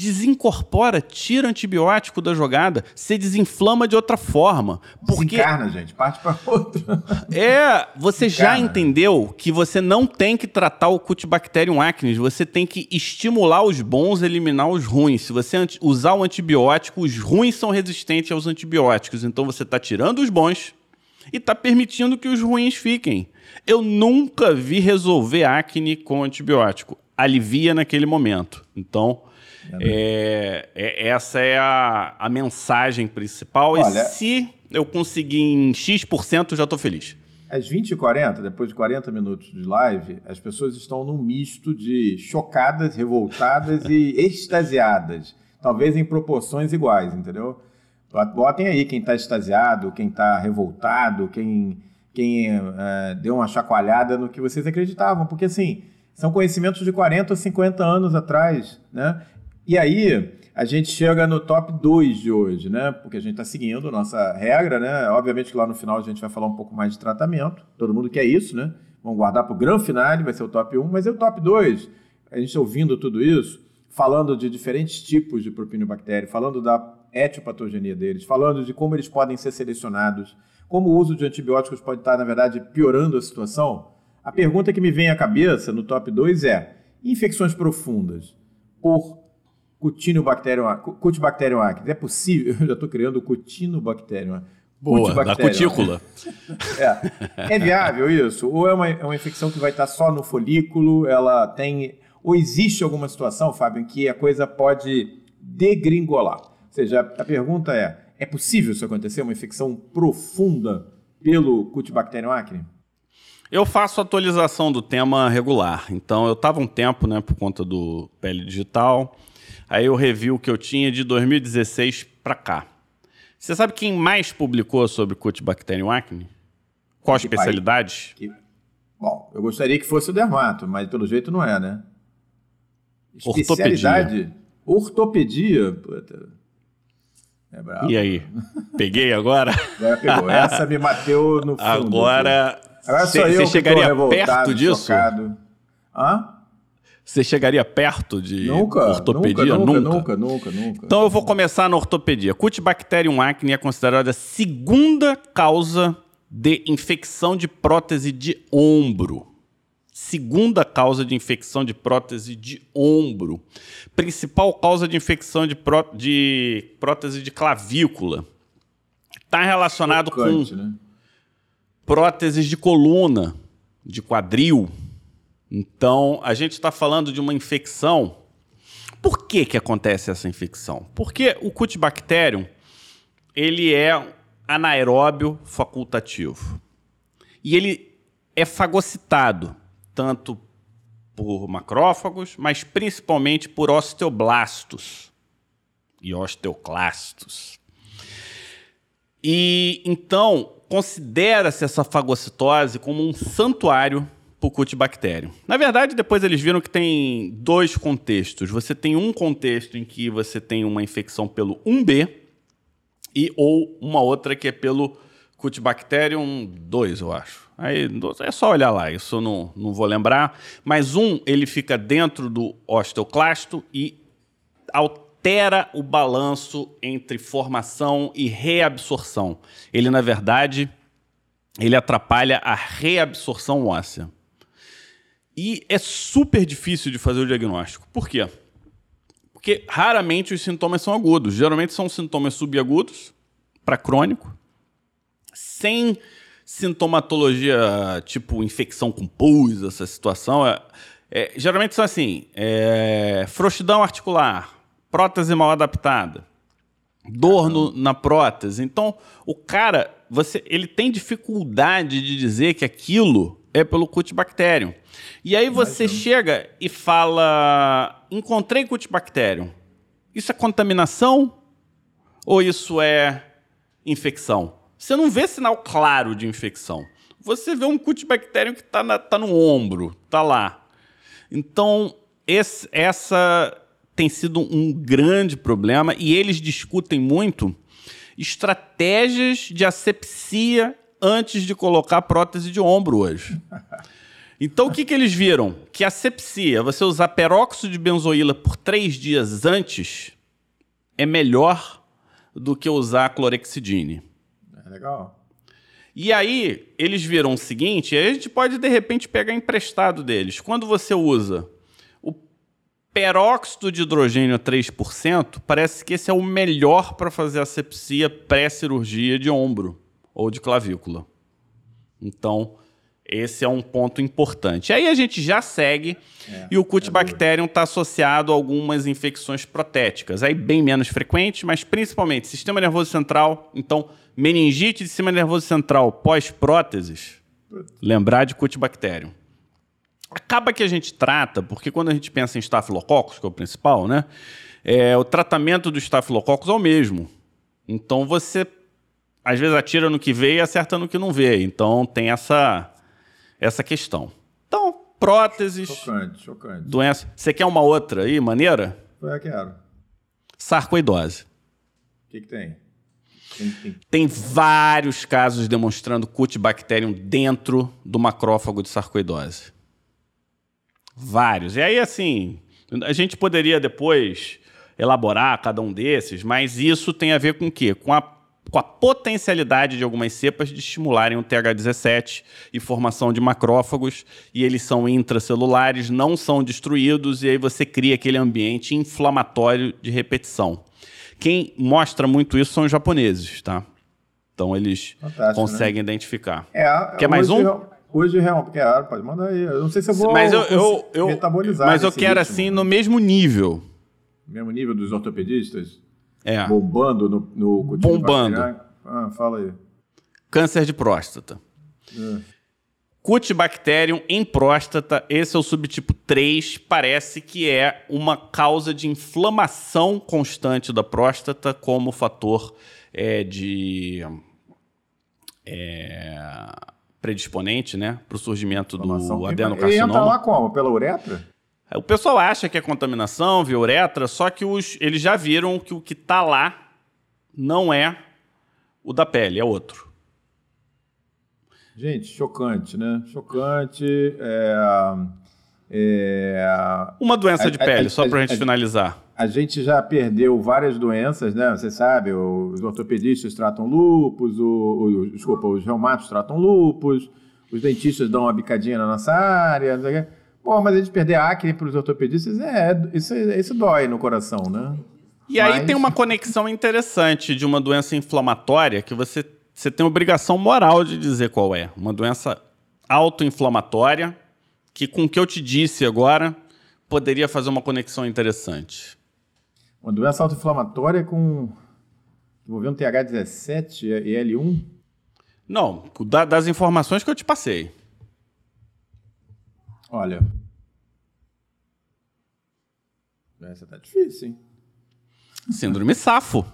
Desincorpora, tira antibiótico da jogada, você desinflama de outra forma. Porque Desencarna, gente, parte para outro. é, você já Desencarna. entendeu que você não tem que tratar o Cutibacterium acnes, você tem que estimular os bons, eliminar os ruins. Se você usar o antibiótico, os ruins são resistentes aos antibióticos, então você está tirando os bons e está permitindo que os ruins fiquem. Eu nunca vi resolver acne com antibiótico. Alivia naquele momento. Então, é, é- essa é a, a mensagem principal. Olha- e se eu conseguir em X%, eu já estou feliz. Às 20h40, depois de 40 minutos de live, as pessoas estão num misto de chocadas, revoltadas e extasiadas. Talvez em proporções iguais, entendeu? Botem aí quem está extasiado, quem está revoltado, quem, quem eh, deu uma chacoalhada no que vocês acreditavam. Porque, assim, são conhecimentos de 40 ou 50 anos atrás, né? E aí, a gente chega no top 2 de hoje, né? Porque a gente está seguindo nossa regra, né? Obviamente que lá no final a gente vai falar um pouco mais de tratamento. Todo mundo quer isso, né? Vamos guardar para o grande finale, vai ser o top 1, mas é o top 2. A gente ouvindo tudo isso, falando de diferentes tipos de propinobactéria, falando da etiopatogenia deles, falando de como eles podem ser selecionados, como o uso de antibióticos pode estar, na verdade, piorando a situação. A pergunta que me vem à cabeça no top 2 é: infecções profundas por Cutinobacterium ac- Cutibacterium acnes. É possível? Eu já estou criando o Cutinobacterium. Boa, da cutícula. É. É viável isso? Ou é uma, é uma infecção que vai estar só no folículo? Ela tem. Ou existe alguma situação, Fábio, em que a coisa pode degringolar? Ou seja, a pergunta é: é possível isso acontecer? Uma infecção profunda pelo Cutibacterium acne? Eu faço atualização do tema regular. Então, eu estava um tempo, né, por conta do Pele Digital. Aí eu revi o que eu tinha de 2016 para cá. Você sabe quem mais publicou sobre Cutibacterium acne? Qual Que especialidade? Que- Bom, eu gostaria que fosse o dermato, mas pelo jeito não é, né? Ortopedia. Especialidade? Ortopedia. Puta. É brabo. E aí? Peguei agora? Pegou. Essa me bateu no fundo. Agora, Agora você chegaria perto disso? chocado. Hã? Você chegaria perto de Nunca, ortopedia? nunca, nunca, nunca, nunca, nunca. Então eu vou começar na ortopedia. Cutibacterium acne é considerada a segunda causa de infecção de prótese de ombro. Segunda causa de infecção de prótese de ombro. Principal causa de infecção de, pró de prótese de clavícula. Está relacionado com né? próteses de coluna, de quadril. Então, a gente está falando de uma infecção. Por que, que acontece essa infecção? Porque o Cutibacterium, ele é anaeróbio facultativo. E ele é fagocitado, tanto por macrófagos, mas principalmente por osteoblastos e osteoclastos. E então considera-se essa fagocitose como um santuário para o Cutibacterium. Na verdade, depois eles viram que tem dois contextos. Você tem um contexto em que você tem uma infecção pelo 1B e ou uma outra que é pelo Cutibacterium 2, eu acho. Aí é só olhar lá, isso eu não, não vou lembrar. Mas um, ele fica dentro do osteoclasto e altera o balanço entre formação e reabsorção. Ele, na verdade, ele atrapalha a reabsorção óssea. E é super difícil de fazer o diagnóstico. Por quê? Porque raramente os sintomas são agudos. Geralmente são sintomas subagudos para crônico, sem sintomatologia tipo infecção com pus, essa situação. É, é, geralmente são assim: é, frouxidão articular, prótese mal adaptada, dor no, na prótese. Então, o cara, você, ele tem dificuldade de dizer que aquilo é pelo Cutibacterium. E aí você chega e fala: encontrei Cutibacterium. Isso é contaminação ou isso é infecção? Você não vê sinal claro de infecção. Você vê um Cutibacterium que está tá no ombro, tá lá. Então, esse, essa tem sido um grande problema e eles discutem muito estratégias de asepsia antes de colocar prótese de ombro hoje. Então o que, que eles viram? Que a sepsia, você usar peróxido de benzoíla por três dias antes, é melhor do que usar clorexidine. É legal. E aí, eles viram o seguinte, a gente pode de repente pegar emprestado deles. Quando você usa o peróxido de hidrogênio a 3%, parece que esse é o melhor para fazer asepsia pré-cirurgia de ombro ou de clavícula. Então, esse é um ponto importante. Aí a gente já segue é, e o Cutibacterium está associado a algumas infecções protéticas, aí bem menos frequentes, mas principalmente sistema nervoso central. Então, meningite de sistema nervoso central pós-próteses, lembrar de Cutibacterium. Acaba que a gente trata, porque quando a gente pensa em estafilococcus, que é o principal, né? É, o tratamento do estafilococcus é o mesmo. Então você às vezes atira no que vê e acerta no que não vê. Então tem essa essa questão. Então, próteses. Chocante, chocante. Doença. Você quer uma outra aí, maneira? É, quero. Sarcoidose. O que, que tem? Tem, tem? tem, vários casos demonstrando Cutibacterium dentro do macrófago de sarcoidose. Vários. E aí, assim, a gente poderia depois elaborar cada um desses, mas isso tem a ver com o quê? Com a com a potencialidade de algumas cepas de estimularem o TH17 e formação de macrófagos, e eles são intracelulares, não são destruídos, e aí você cria aquele ambiente inflamatório de repetição. Quem mostra muito isso são os japoneses, tá? Então eles Fantástico, né? conseguem né? identificar. É, Quer mais um? Hoje realmente quero, pode mandar aí. Eu não sei se eu vou mas eu, eu, eu metabolizar. Mas eu quero ritmo. assim no mesmo nível. Mesmo nível dos ortopedistas? É. Bombando no, no Bombando. Ah, fala aí. Câncer de próstata. É. Cutibacterium em próstata, esse é o subtipo 3, parece que é uma causa de inflamação constante da próstata como fator é, de é, predisponente né, para o surgimento do adenocarcinoma. E entra lá como? Pela uretra? O pessoal acha que é contaminação via uretra, só que os, eles já viram que o que está lá não é o da pele, é outro. Gente, chocante, né? Chocante. É, é, Uma doença a, de pele, a, só para a gente finalizar. A gente já perdeu várias doenças, né? Você sabe, os ortopedistas tratam lupus, o, o, desculpa, os reumatos tratam lupus, os dentistas dão uma bicadinha na nossa área, não sei o quê. Pô, mas a gente perder acne para os ortopedistas, é, isso, isso dói no coração, né? E mas... aí tem uma conexão interessante de uma doença inflamatória que você, você tem obrigação moral de dizer qual é. Uma doença autoinflamatória que, com o que eu te disse agora, poderia fazer uma conexão interessante. Uma doença autoinflamatória com envolvendo TH17 e L1? Não, das informações que eu te passei. Olha. Essa tá difícil, hein? Síndrome Safo.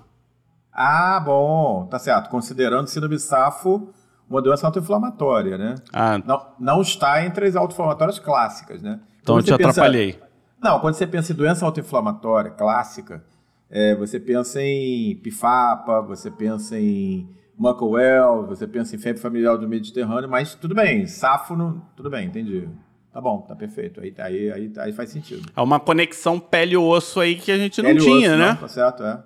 Ah, bom. Tá certo. Considerando síndrome Safo uma doença autoinflamatória, né? Ah. Não, não está entre as autoinflamatórias clássicas, né? Então eu te pensa... atrapalhei. Não, quando você pensa em doença autoinflamatória clássica, é, você pensa em pifapa, você pensa em Muckle você pensa em febre familiar do Mediterrâneo, mas tudo bem, safo, não... tudo bem, entendi. Tá bom, tá perfeito. Aí, aí, aí, aí faz sentido. É uma conexão pele-osso aí que a gente não tinha, né? Não, tá certo, é.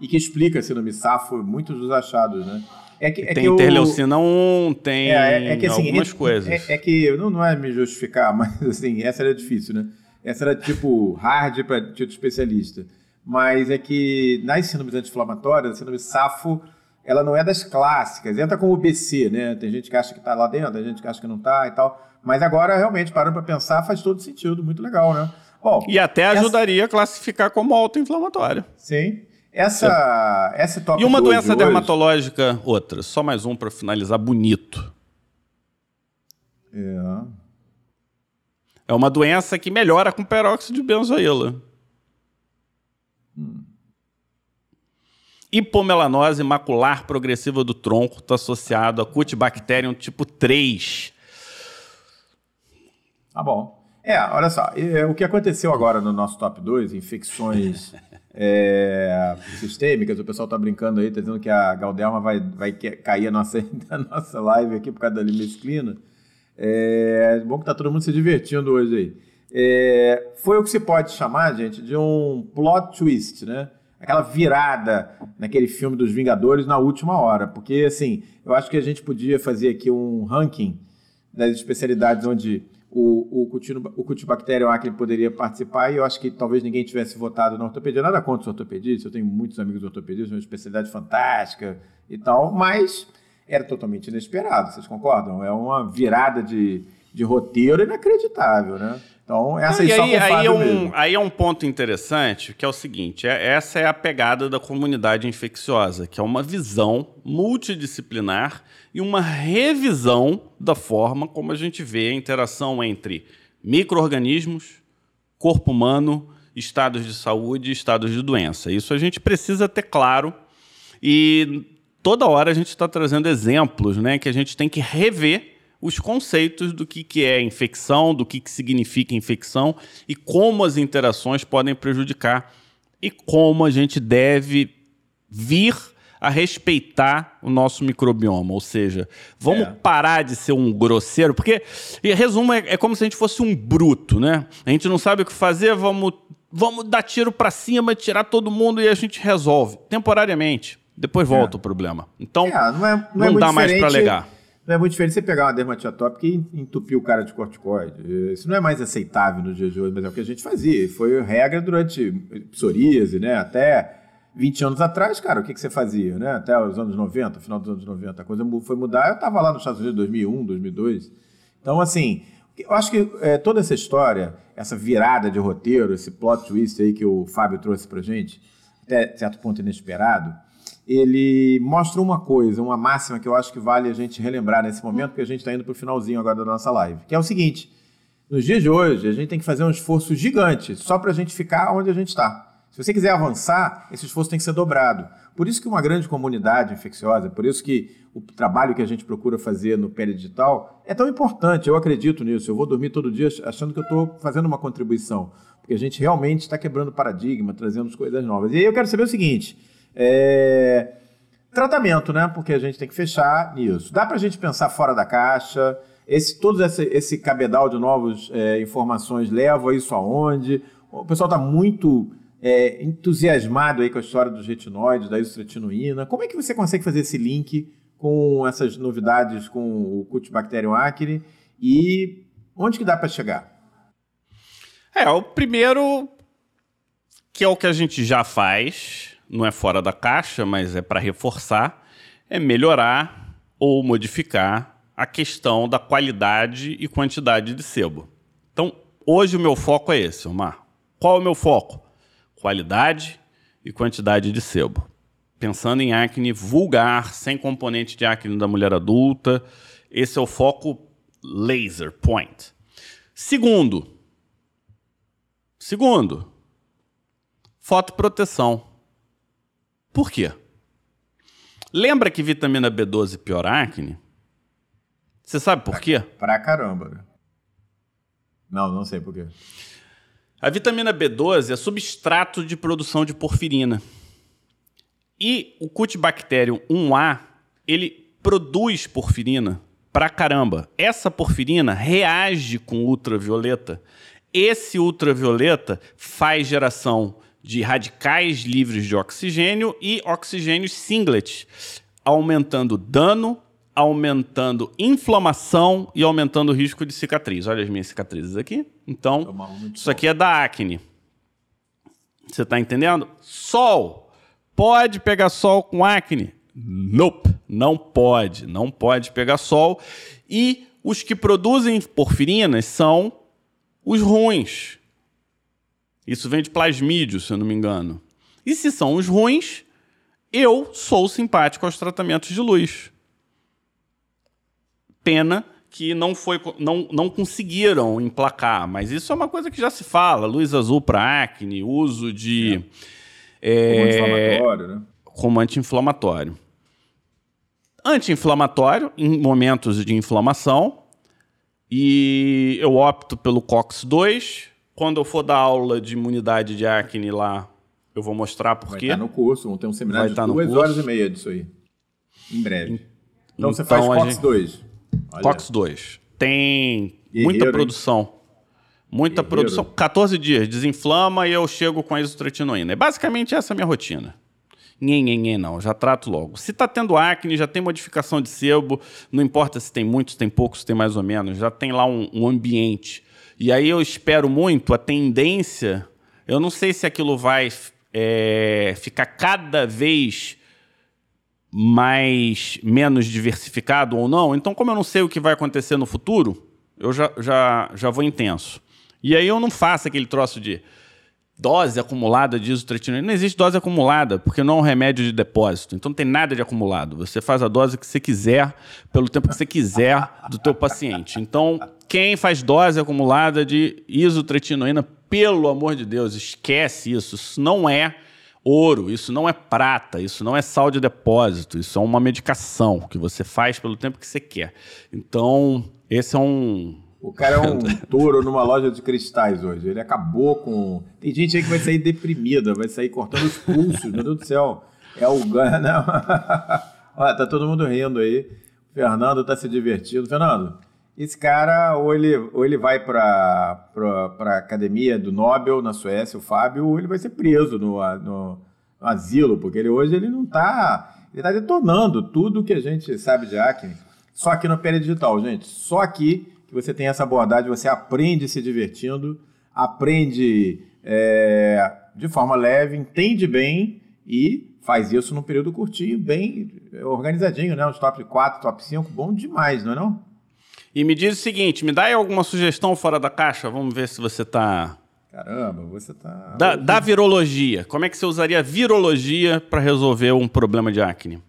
E que explica síndrome SAFO muitos dos achados, né? É que, é tem que interleucina 1, tem é, é que, assim, algumas é, coisas. É, é, que, não, não é me justificar, mas assim, essa era difícil, né? Essa era tipo hard para tipo especialista. Mas é que nas síndromes anti-inflamatórias, a síndrome SAFO, ela não é das clássicas. Entra como BC, né? Tem gente que acha que está lá dentro, tem gente que acha que não está e tal. Mas agora, realmente, parando para pensar, faz todo sentido, muito legal, né? Bom, e até ajudaria essa... a classificar como autoinflamatório. Sim. Essa, essa top E uma doença dermatológica, hoje... outra. Só mais um para finalizar bonito. É. É uma doença que melhora com peróxido de benzoíla. Hum. Hipomelanose macular progressiva do tronco está associado a Cutibacterium tipo 3 Tá bom. É, olha só, o que aconteceu agora no nosso top 2, infecções é, sistêmicas, o pessoal tá brincando aí, tá dizendo que a Galderma vai, vai cair a nossa, a nossa live aqui por causa da limesclina. É bom que tá todo mundo se divertindo hoje aí. É, foi o que se pode chamar, gente, de um plot twist, né? Aquela virada naquele filme dos Vingadores na última hora. Porque, assim, eu acho que a gente podia fazer aqui um ranking das especialidades onde o, o, cultino, o Cutibacterium acne poderia participar e eu acho que talvez ninguém tivesse votado na ortopedia. Nada contra os ortopedistas, eu tenho muitos amigos ortopedistas, uma especialidade fantástica e tal, mas era totalmente inesperado, vocês concordam? É uma virada de, de roteiro inacreditável, né? Então, essa aí, aí, aí, é um, aí é um ponto interessante, que é o seguinte, é, essa é a pegada da comunidade infecciosa, que é uma visão multidisciplinar e uma revisão da forma como a gente vê a interação entre micro-organismos, corpo humano, estados de saúde e estados de doença. Isso a gente precisa ter claro e toda hora a gente está trazendo exemplos né, que a gente tem que rever os conceitos do que, que é infecção, do que, que significa infecção e como as interações podem prejudicar e como a gente deve vir a respeitar o nosso microbioma. Ou seja, vamos é. parar de ser um grosseiro, porque, em resumo, é, é, como se a gente fosse um bruto, né? A gente não sabe o que fazer, vamos, vamos dar tiro para cima, tirar todo mundo e a gente resolve, temporariamente. Depois volta é. o problema. Então, é, não, é, não, é não dá mais para alegar. Não é muito diferente você pegar uma dermatite atópica e entupir o cara de corticoide. Isso não é mais aceitável no dia de hoje, mas é o que a gente fazia. Foi regra durante psoríase, né? Até 20 anos atrás, cara, o que, que você fazia, né? Até os anos 90, final dos anos 90, a coisa foi mudar. Eu estava lá nos Estados Unidos em 2001, 2002. Então, assim, eu acho que é, toda essa história, essa virada de roteiro, esse plot twist aí que o Fábio trouxe pra gente, até certo ponto inesperado, ele mostra uma coisa, uma máxima que eu acho que vale a gente relembrar nesse momento, porque a gente está indo para o finalzinho agora da nossa live, que é o seguinte: nos dias de hoje, a gente tem que fazer um esforço gigante só para a gente ficar onde a gente está. Se você quiser avançar, esse esforço tem que ser dobrado. Por isso que uma grande comunidade infecciosa, por isso que o trabalho que a gente procura fazer no Pele Digital é tão importante. Eu acredito nisso. Eu vou dormir todo dia achando que eu estou fazendo uma contribuição, porque a gente realmente está quebrando paradigma, trazendo coisas novas. E aí eu quero saber o seguinte: é... tratamento, né? Porque a gente tem que fechar nisso. Dá para a gente pensar fora da caixa? Esse, todo esse, esse cabedal de novas é, informações leva isso aonde? O pessoal está muito é, entusiasmado aí com a história dos retinoides, da isotretinoína. Como é que você consegue fazer esse link com essas novidades com o Cutibacterium acne e onde que dá para chegar? É, o primeiro que é o que a gente já faz, não é fora da caixa, mas é para reforçar, é melhorar ou modificar a questão da qualidade e quantidade de sebo. Então, hoje o meu foco é esse, Omar. Qual é o meu foco? qualidade e quantidade de sebo. Pensando em acne vulgar, sem componente de acne da mulher adulta, esse é o foco laser point. Segundo, segundo, fotoproteção. Por quê? Lembra que vitamina B12 piora acne? Você sabe por quê? Pra caramba. Não, não sei por quê. A vitamina B12 é substrato de produção de porfirina. E o Cutibacterium 1A, ele produz porfirina pra caramba. Essa porfirina reage com ultravioleta. Esse ultravioleta faz geração de radicais livres de oxigênio e oxigênio singlet, aumentando dano, aumentando inflamação e aumentando o risco de cicatriz. Olha as minhas cicatrizes aqui. Então, isso aqui é da acne. Você está entendendo? Sol. Pode pegar sol com acne? Nope. Não pode. Não pode pegar sol. E os que produzem porfirinas são os ruins. Isso vem de plasmídio, se eu não me engano. E se são os ruins, eu sou simpático aos tratamentos de luz. Pena que não, foi, não, não conseguiram emplacar, mas isso é uma coisa que já se fala: luz azul para acne, uso de. É. É, como anti-inflamatório, né? Como anti-inflamatório. Anti-inflamatório em momentos de inflamação. E eu opto pelo COX-2. Quando eu for dar aula de imunidade de acne lá, eu vou mostrar por quê. Vai estar no curso, vamos ter um seminário Vai de duas horas e meia disso aí. Em breve. Então, então você faz COX-2. Olha. COX 2. tem Guerreiro, muita produção. Hein? Muita Guerreiro. produção. 14 dias, desinflama e eu chego com a isotretinoína. É basicamente essa a minha rotina. Nhen, nhen, nhen, não, já trato logo. Se está tendo acne, já tem modificação de sebo, não importa se tem muito, se tem pouco, se tem mais ou menos, já tem lá um, um ambiente. E aí eu espero muito a tendência. Eu não sei se aquilo vai é, ficar cada vez mais menos diversificado ou não. Então, como eu não sei o que vai acontecer no futuro, eu já, já, já vou intenso. E aí eu não faço aquele troço de dose acumulada de isotretinoína. Não existe dose acumulada, porque não é um remédio de depósito. Então não tem nada de acumulado. Você faz a dose que você quiser, pelo tempo que você quiser do teu paciente. Então, quem faz dose acumulada de isotretinoína, pelo amor de Deus, esquece isso. Isso não é ouro, isso não é prata, isso não é sal de depósito, isso é uma medicação que você faz pelo tempo que você quer. Então, esse é um o cara é um touro numa loja de cristais hoje. Ele acabou com. Tem gente aí que vai sair deprimida, vai sair cortando os pulsos, meu Deus do céu. É o Gana. Olha, tá todo mundo rindo aí. O Fernando tá se divertindo. Fernando, esse cara, ou ele, ou ele vai para a academia do Nobel na Suécia, o Fábio, ou ele vai ser preso no, no, no asilo, porque ele hoje ele não tá. Ele tá detonando tudo que a gente sabe de acne. Só aqui no Pele Digital, gente. Só aqui que você tem essa abordagem, você aprende se divertindo, aprende é, de forma leve, entende bem e faz isso num período curtinho, bem organizadinho, né? Os top 4, top 5, bom demais, não é não? E me diz o seguinte, me dá aí alguma sugestão fora da caixa, vamos ver se você está Caramba, você tá. Da, da, virologia. Como é que você usaria virologia para resolver um problema de acne?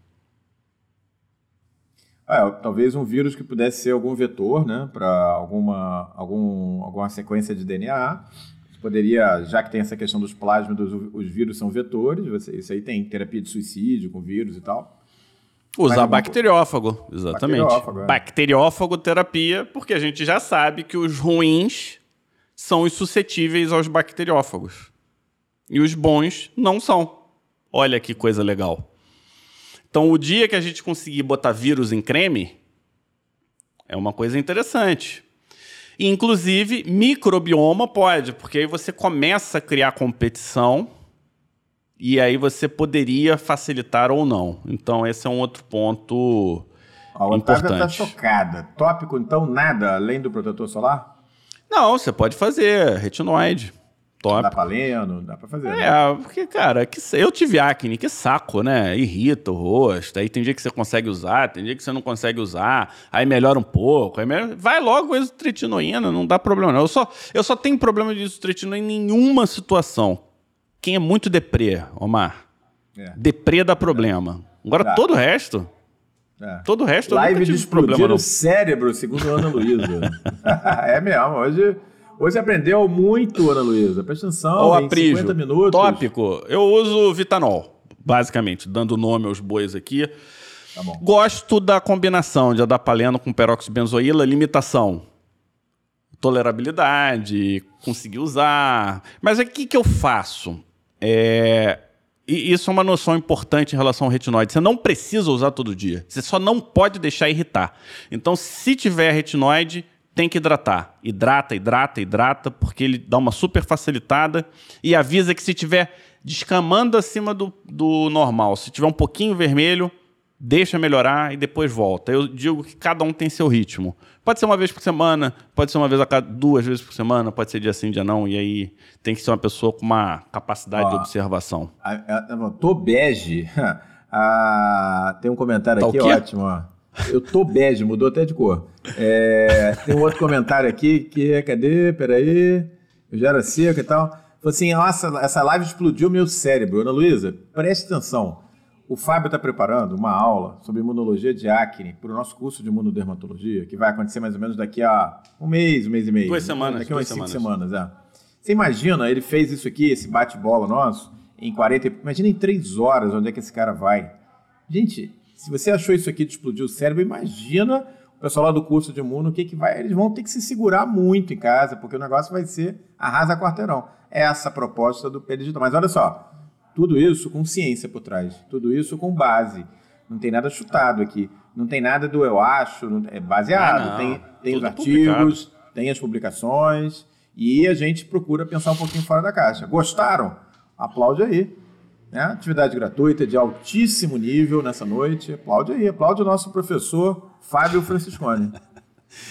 É, talvez um vírus que pudesse ser algum vetor, né, para alguma, algum, alguma sequência de DNA. Você poderia, já que tem essa questão dos plásmidos, os vírus são vetores, você, isso aí tem terapia de suicídio com vírus e tal. Usar bacteriófago, exatamente. Bacteriófago, é. bacteriófago terapia, porque a gente já sabe que os ruins são os suscetíveis aos bacteriófagos. E os bons não são. Olha que coisa legal. Então, o dia que a gente conseguir botar vírus em creme, é uma coisa interessante. Inclusive, microbioma pode, porque aí você começa a criar competição e aí você poderia facilitar ou não. Então, esse é um outro ponto a tá importante. está chocada. Tópico, então, nada além do protetor solar? Não, você pode fazer retinoide. Top. Dá pra lendo, dá pra fazer. É, né? porque, cara, que, eu tive acne, que saco, né? Irrita o rosto. Aí tem dia que você consegue usar, tem dia que você não consegue usar. Aí melhora um pouco. Aí melhora... Vai logo isotretinoína, não dá problema não. Eu só, eu só tenho problema de isotretinoína em nenhuma situação. Quem é muito deprê, Omar. É. Deprê dá problema. Agora dá. todo o resto... É. Todo o resto Live tive problema, não. o cérebro, segundo a Ana Luísa. é mesmo, hoje... Hoje aprendeu muito, Ana Luísa. Presta atenção, Ou aprígio, 50 minutos. Tópico. Eu uso Vitanol, basicamente, dando nome aos bois aqui. Tá Gosto da combinação de adapaleno com peróxido benzoíla, limitação. Tolerabilidade, conseguir usar. Mas o que, que eu faço? É... E isso é uma noção importante em relação ao retinoide. Você não precisa usar todo dia. Você só não pode deixar irritar. Então, se tiver retinoide, tem que hidratar. Hidrata, hidrata, hidrata, porque ele dá uma super facilitada e avisa que se tiver descamando acima do, do normal, se tiver um pouquinho vermelho, deixa melhorar e depois volta. Eu digo que cada um tem seu ritmo. Pode ser uma vez por semana, pode ser uma vez a cada duas vezes por semana, pode ser dia sim, dia não, e aí tem que ser uma pessoa com uma capacidade Ó, de observação. A, a, a, tô bege. ah, tem um comentário tá aqui ótimo, ó. Eu tô bege, mudou até de cor. É, tem um outro comentário aqui que é, cadê? Peraí. Eu já era seco e tal. Falei assim, nossa, essa live explodiu meu cérebro. Ana Luísa, preste atenção. O Fábio está preparando uma aula sobre imunologia de acne para o nosso curso de imunodermatologia, que vai acontecer mais ou menos daqui a um mês, um mês e meio. Duas semanas. Daqui a umas cinco semanas, é. Você imagina, ele fez isso aqui, esse bate-bola nosso, em 40. Imagina em três horas onde é que esse cara vai. Gente, se você achou isso aqui de explodir o cérebro, imagina o pessoal lá do curso de imuno, o que, que vai. Eles vão ter que se segurar muito em casa, porque o negócio vai ser arrasa quarteirão. É essa a proposta do Digital. Mas olha só, tudo isso com ciência por trás, tudo isso com base. Não tem nada chutado aqui. não tem nada do eu acho, não- é baseado, Ah, tem, tem os Tudo artigos, tem as publicações e a gente procura pensar um pouquinho fora da caixa. Gostaram? Aplaude aí. Né? Atividade gratuita de altíssimo nível nessa noite. Aplaude aí, aplaude o nosso professor Fábio Franciscone.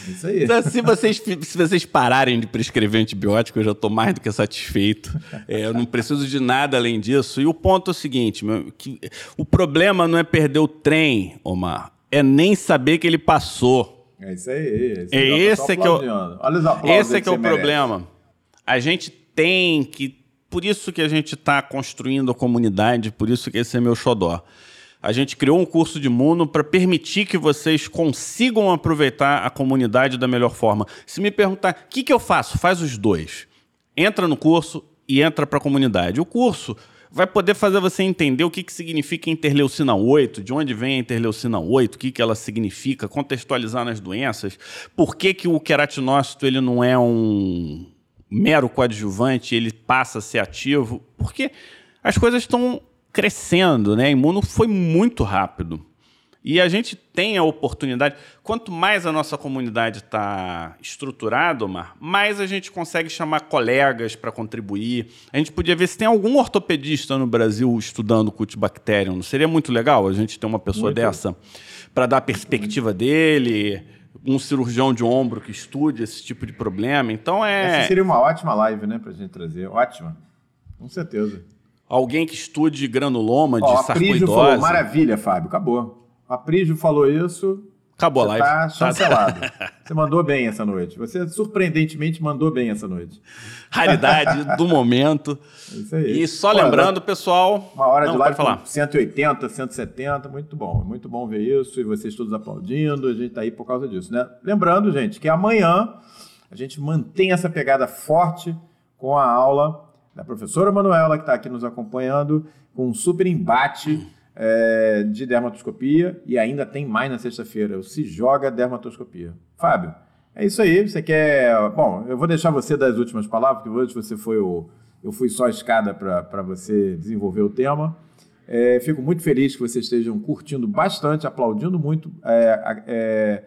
É Isso aí. Então, Se vocês, se vocês pararem de prescrever antibiótico, eu já estou mais do que satisfeito. É, eu não preciso de nada além disso. E o ponto é o seguinte: meu, que o problema não é perder o trem, Omar, é nem saber que ele passou. É isso aí. É esse é que é aplausos Esse é que é o você merece. problema. A gente tem que. Por isso que a gente está construindo a comunidade, por isso que esse é meu xodó. A gente criou um curso de Muno para permitir que vocês consigam aproveitar a comunidade da melhor forma. Se me perguntar, o que, que eu faço? Faz os dois. Entra no curso e entra para a comunidade. O curso vai poder fazer você entender o que, que significa interleucina 8, de onde vem a interleucina 8, o que, que ela significa, contextualizar nas doenças, por que, que o queratinócito ele não é um mero coadjuvante, ele passa a ser ativo, porque as coisas estão crescendo, né? A imuno foi muito rápido. E a gente tem a oportunidade, quanto mais a nossa comunidade está estruturada, Omar, mais a gente consegue chamar colegas para contribuir. A gente podia ver se tem algum ortopedista no Brasil estudando Cutibacterium. Não seria muito legal a gente ter uma pessoa Muito. dessa para dar a perspectiva dele, um cirurgião de ombro que estude esse tipo de problema. Então é Essa seria uma ótima live, né, pra gente trazer. Ótima. Com certeza. Alguém que estude granuloma de Ó, Prígio falou, sarcoidose. maravilha, Fábio, acabou. A Prígio falou isso, Acabou a live. tá chancelado. Você mandou bem essa noite. Você surpreendentemente mandou bem essa noite. Raridade do momento. Isso aí. E só lembrando, pessoal. Uma hora não, de live falar. com 180, 170, muito bom. Muito bom ver isso e vocês todos aplaudindo. A gente tá aí por causa disso, né? Lembrando, gente, que amanhã a gente mantém essa pegada forte com a aula da professora Manuela, que está aqui nos acompanhando, com um super embate é, de dermatoscopia. E ainda tem mais na sexta-feira, o Se Joga Dermatoscopia. Fábio, é isso aí. Você quer. Bom, eu vou deixar você das últimas palavras, porque hoje você foi o. Eu fui só a escada para você desenvolver o tema. É, fico muito feliz que vocês estejam curtindo bastante, aplaudindo muito, é, é,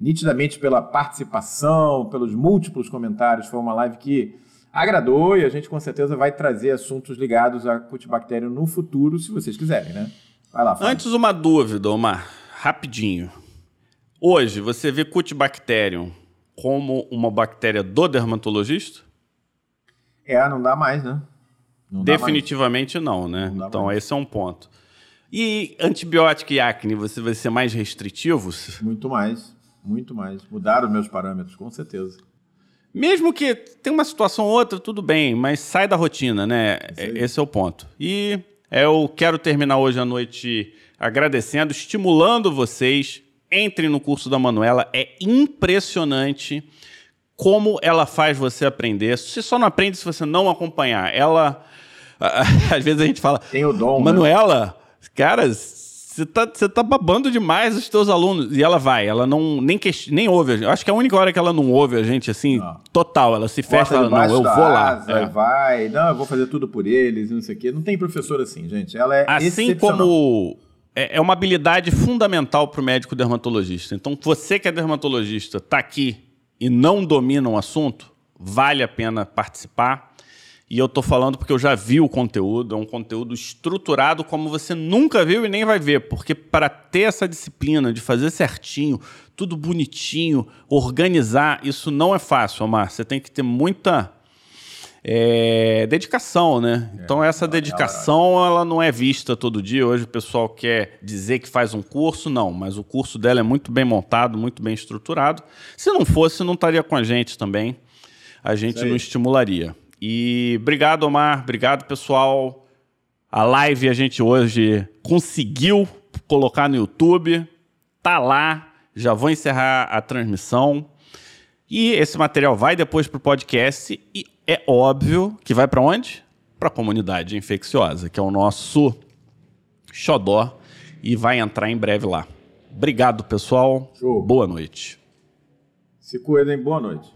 nitidamente pela participação, pelos múltiplos comentários. Foi uma live que agradou e a gente com certeza vai trazer assuntos ligados a Cutibacterium no futuro, se vocês quiserem, né? Vai lá, Fábio. Antes, uma dúvida, Omar. Rapidinho. Hoje, você vê Cutibacterium como uma bactéria do dermatologista? É, não dá mais, né? Não dá mais. Definitivamente não, né? Não então, mais. esse é um ponto. E antibiótico e acne, você vai ser mais restritivo? Muito mais, muito mais. Mudaram os meus parâmetros, com certeza. Mesmo que tenha uma situação ou outra, tudo bem, mas sai da rotina, né? Esse é o ponto. E eu quero terminar hoje à noite agradecendo, estimulando vocês. Entrem no curso da Manuela, é impressionante como ela faz você aprender. Você só não aprende se você não acompanhar. Ela. Às vezes a gente fala, Tem o dom, né? Manuela, cara, você tá, você tá babando demais os teus alunos. E ela vai, ela não nem, nem ouve. a gente. Acho que a única hora que ela não ouve a gente, assim, Não. total, ela se fecha e fala, não, eu vou lá. asa, É. Vai, não, eu vou fazer tudo por eles, não sei o quê. Não tem professor assim, gente. Ela é Assim como é, é uma habilidade fundamental para o médico dermatologista. Então, você que é dermatologista, está aqui e não domina um assunto, vale a pena participar. E eu estou falando porque eu já vi o conteúdo, é um conteúdo estruturado como você nunca viu e nem vai ver, porque para ter essa disciplina de fazer certinho, tudo bonitinho, organizar, isso não é fácil, Omar. Você tem que ter muita é, dedicação, né? então essa dedicação ela não é vista todo dia. Hoje o pessoal quer dizer que faz um curso, não, mas o curso dela é muito bem montado, muito bem estruturado. Se não fosse, não estaria com a gente também. A gente não estimularia. E obrigado, Omar. Obrigado, pessoal. A live a gente hoje conseguiu colocar no YouTube. Tá lá. Já vou encerrar a transmissão. E esse material vai depois para o podcast e é óbvio que vai para onde? Para a comunidade infecciosa, que é o nosso xodó e vai entrar em breve lá. Obrigado, pessoal. Show. Boa noite. Se cuidem, boa noite.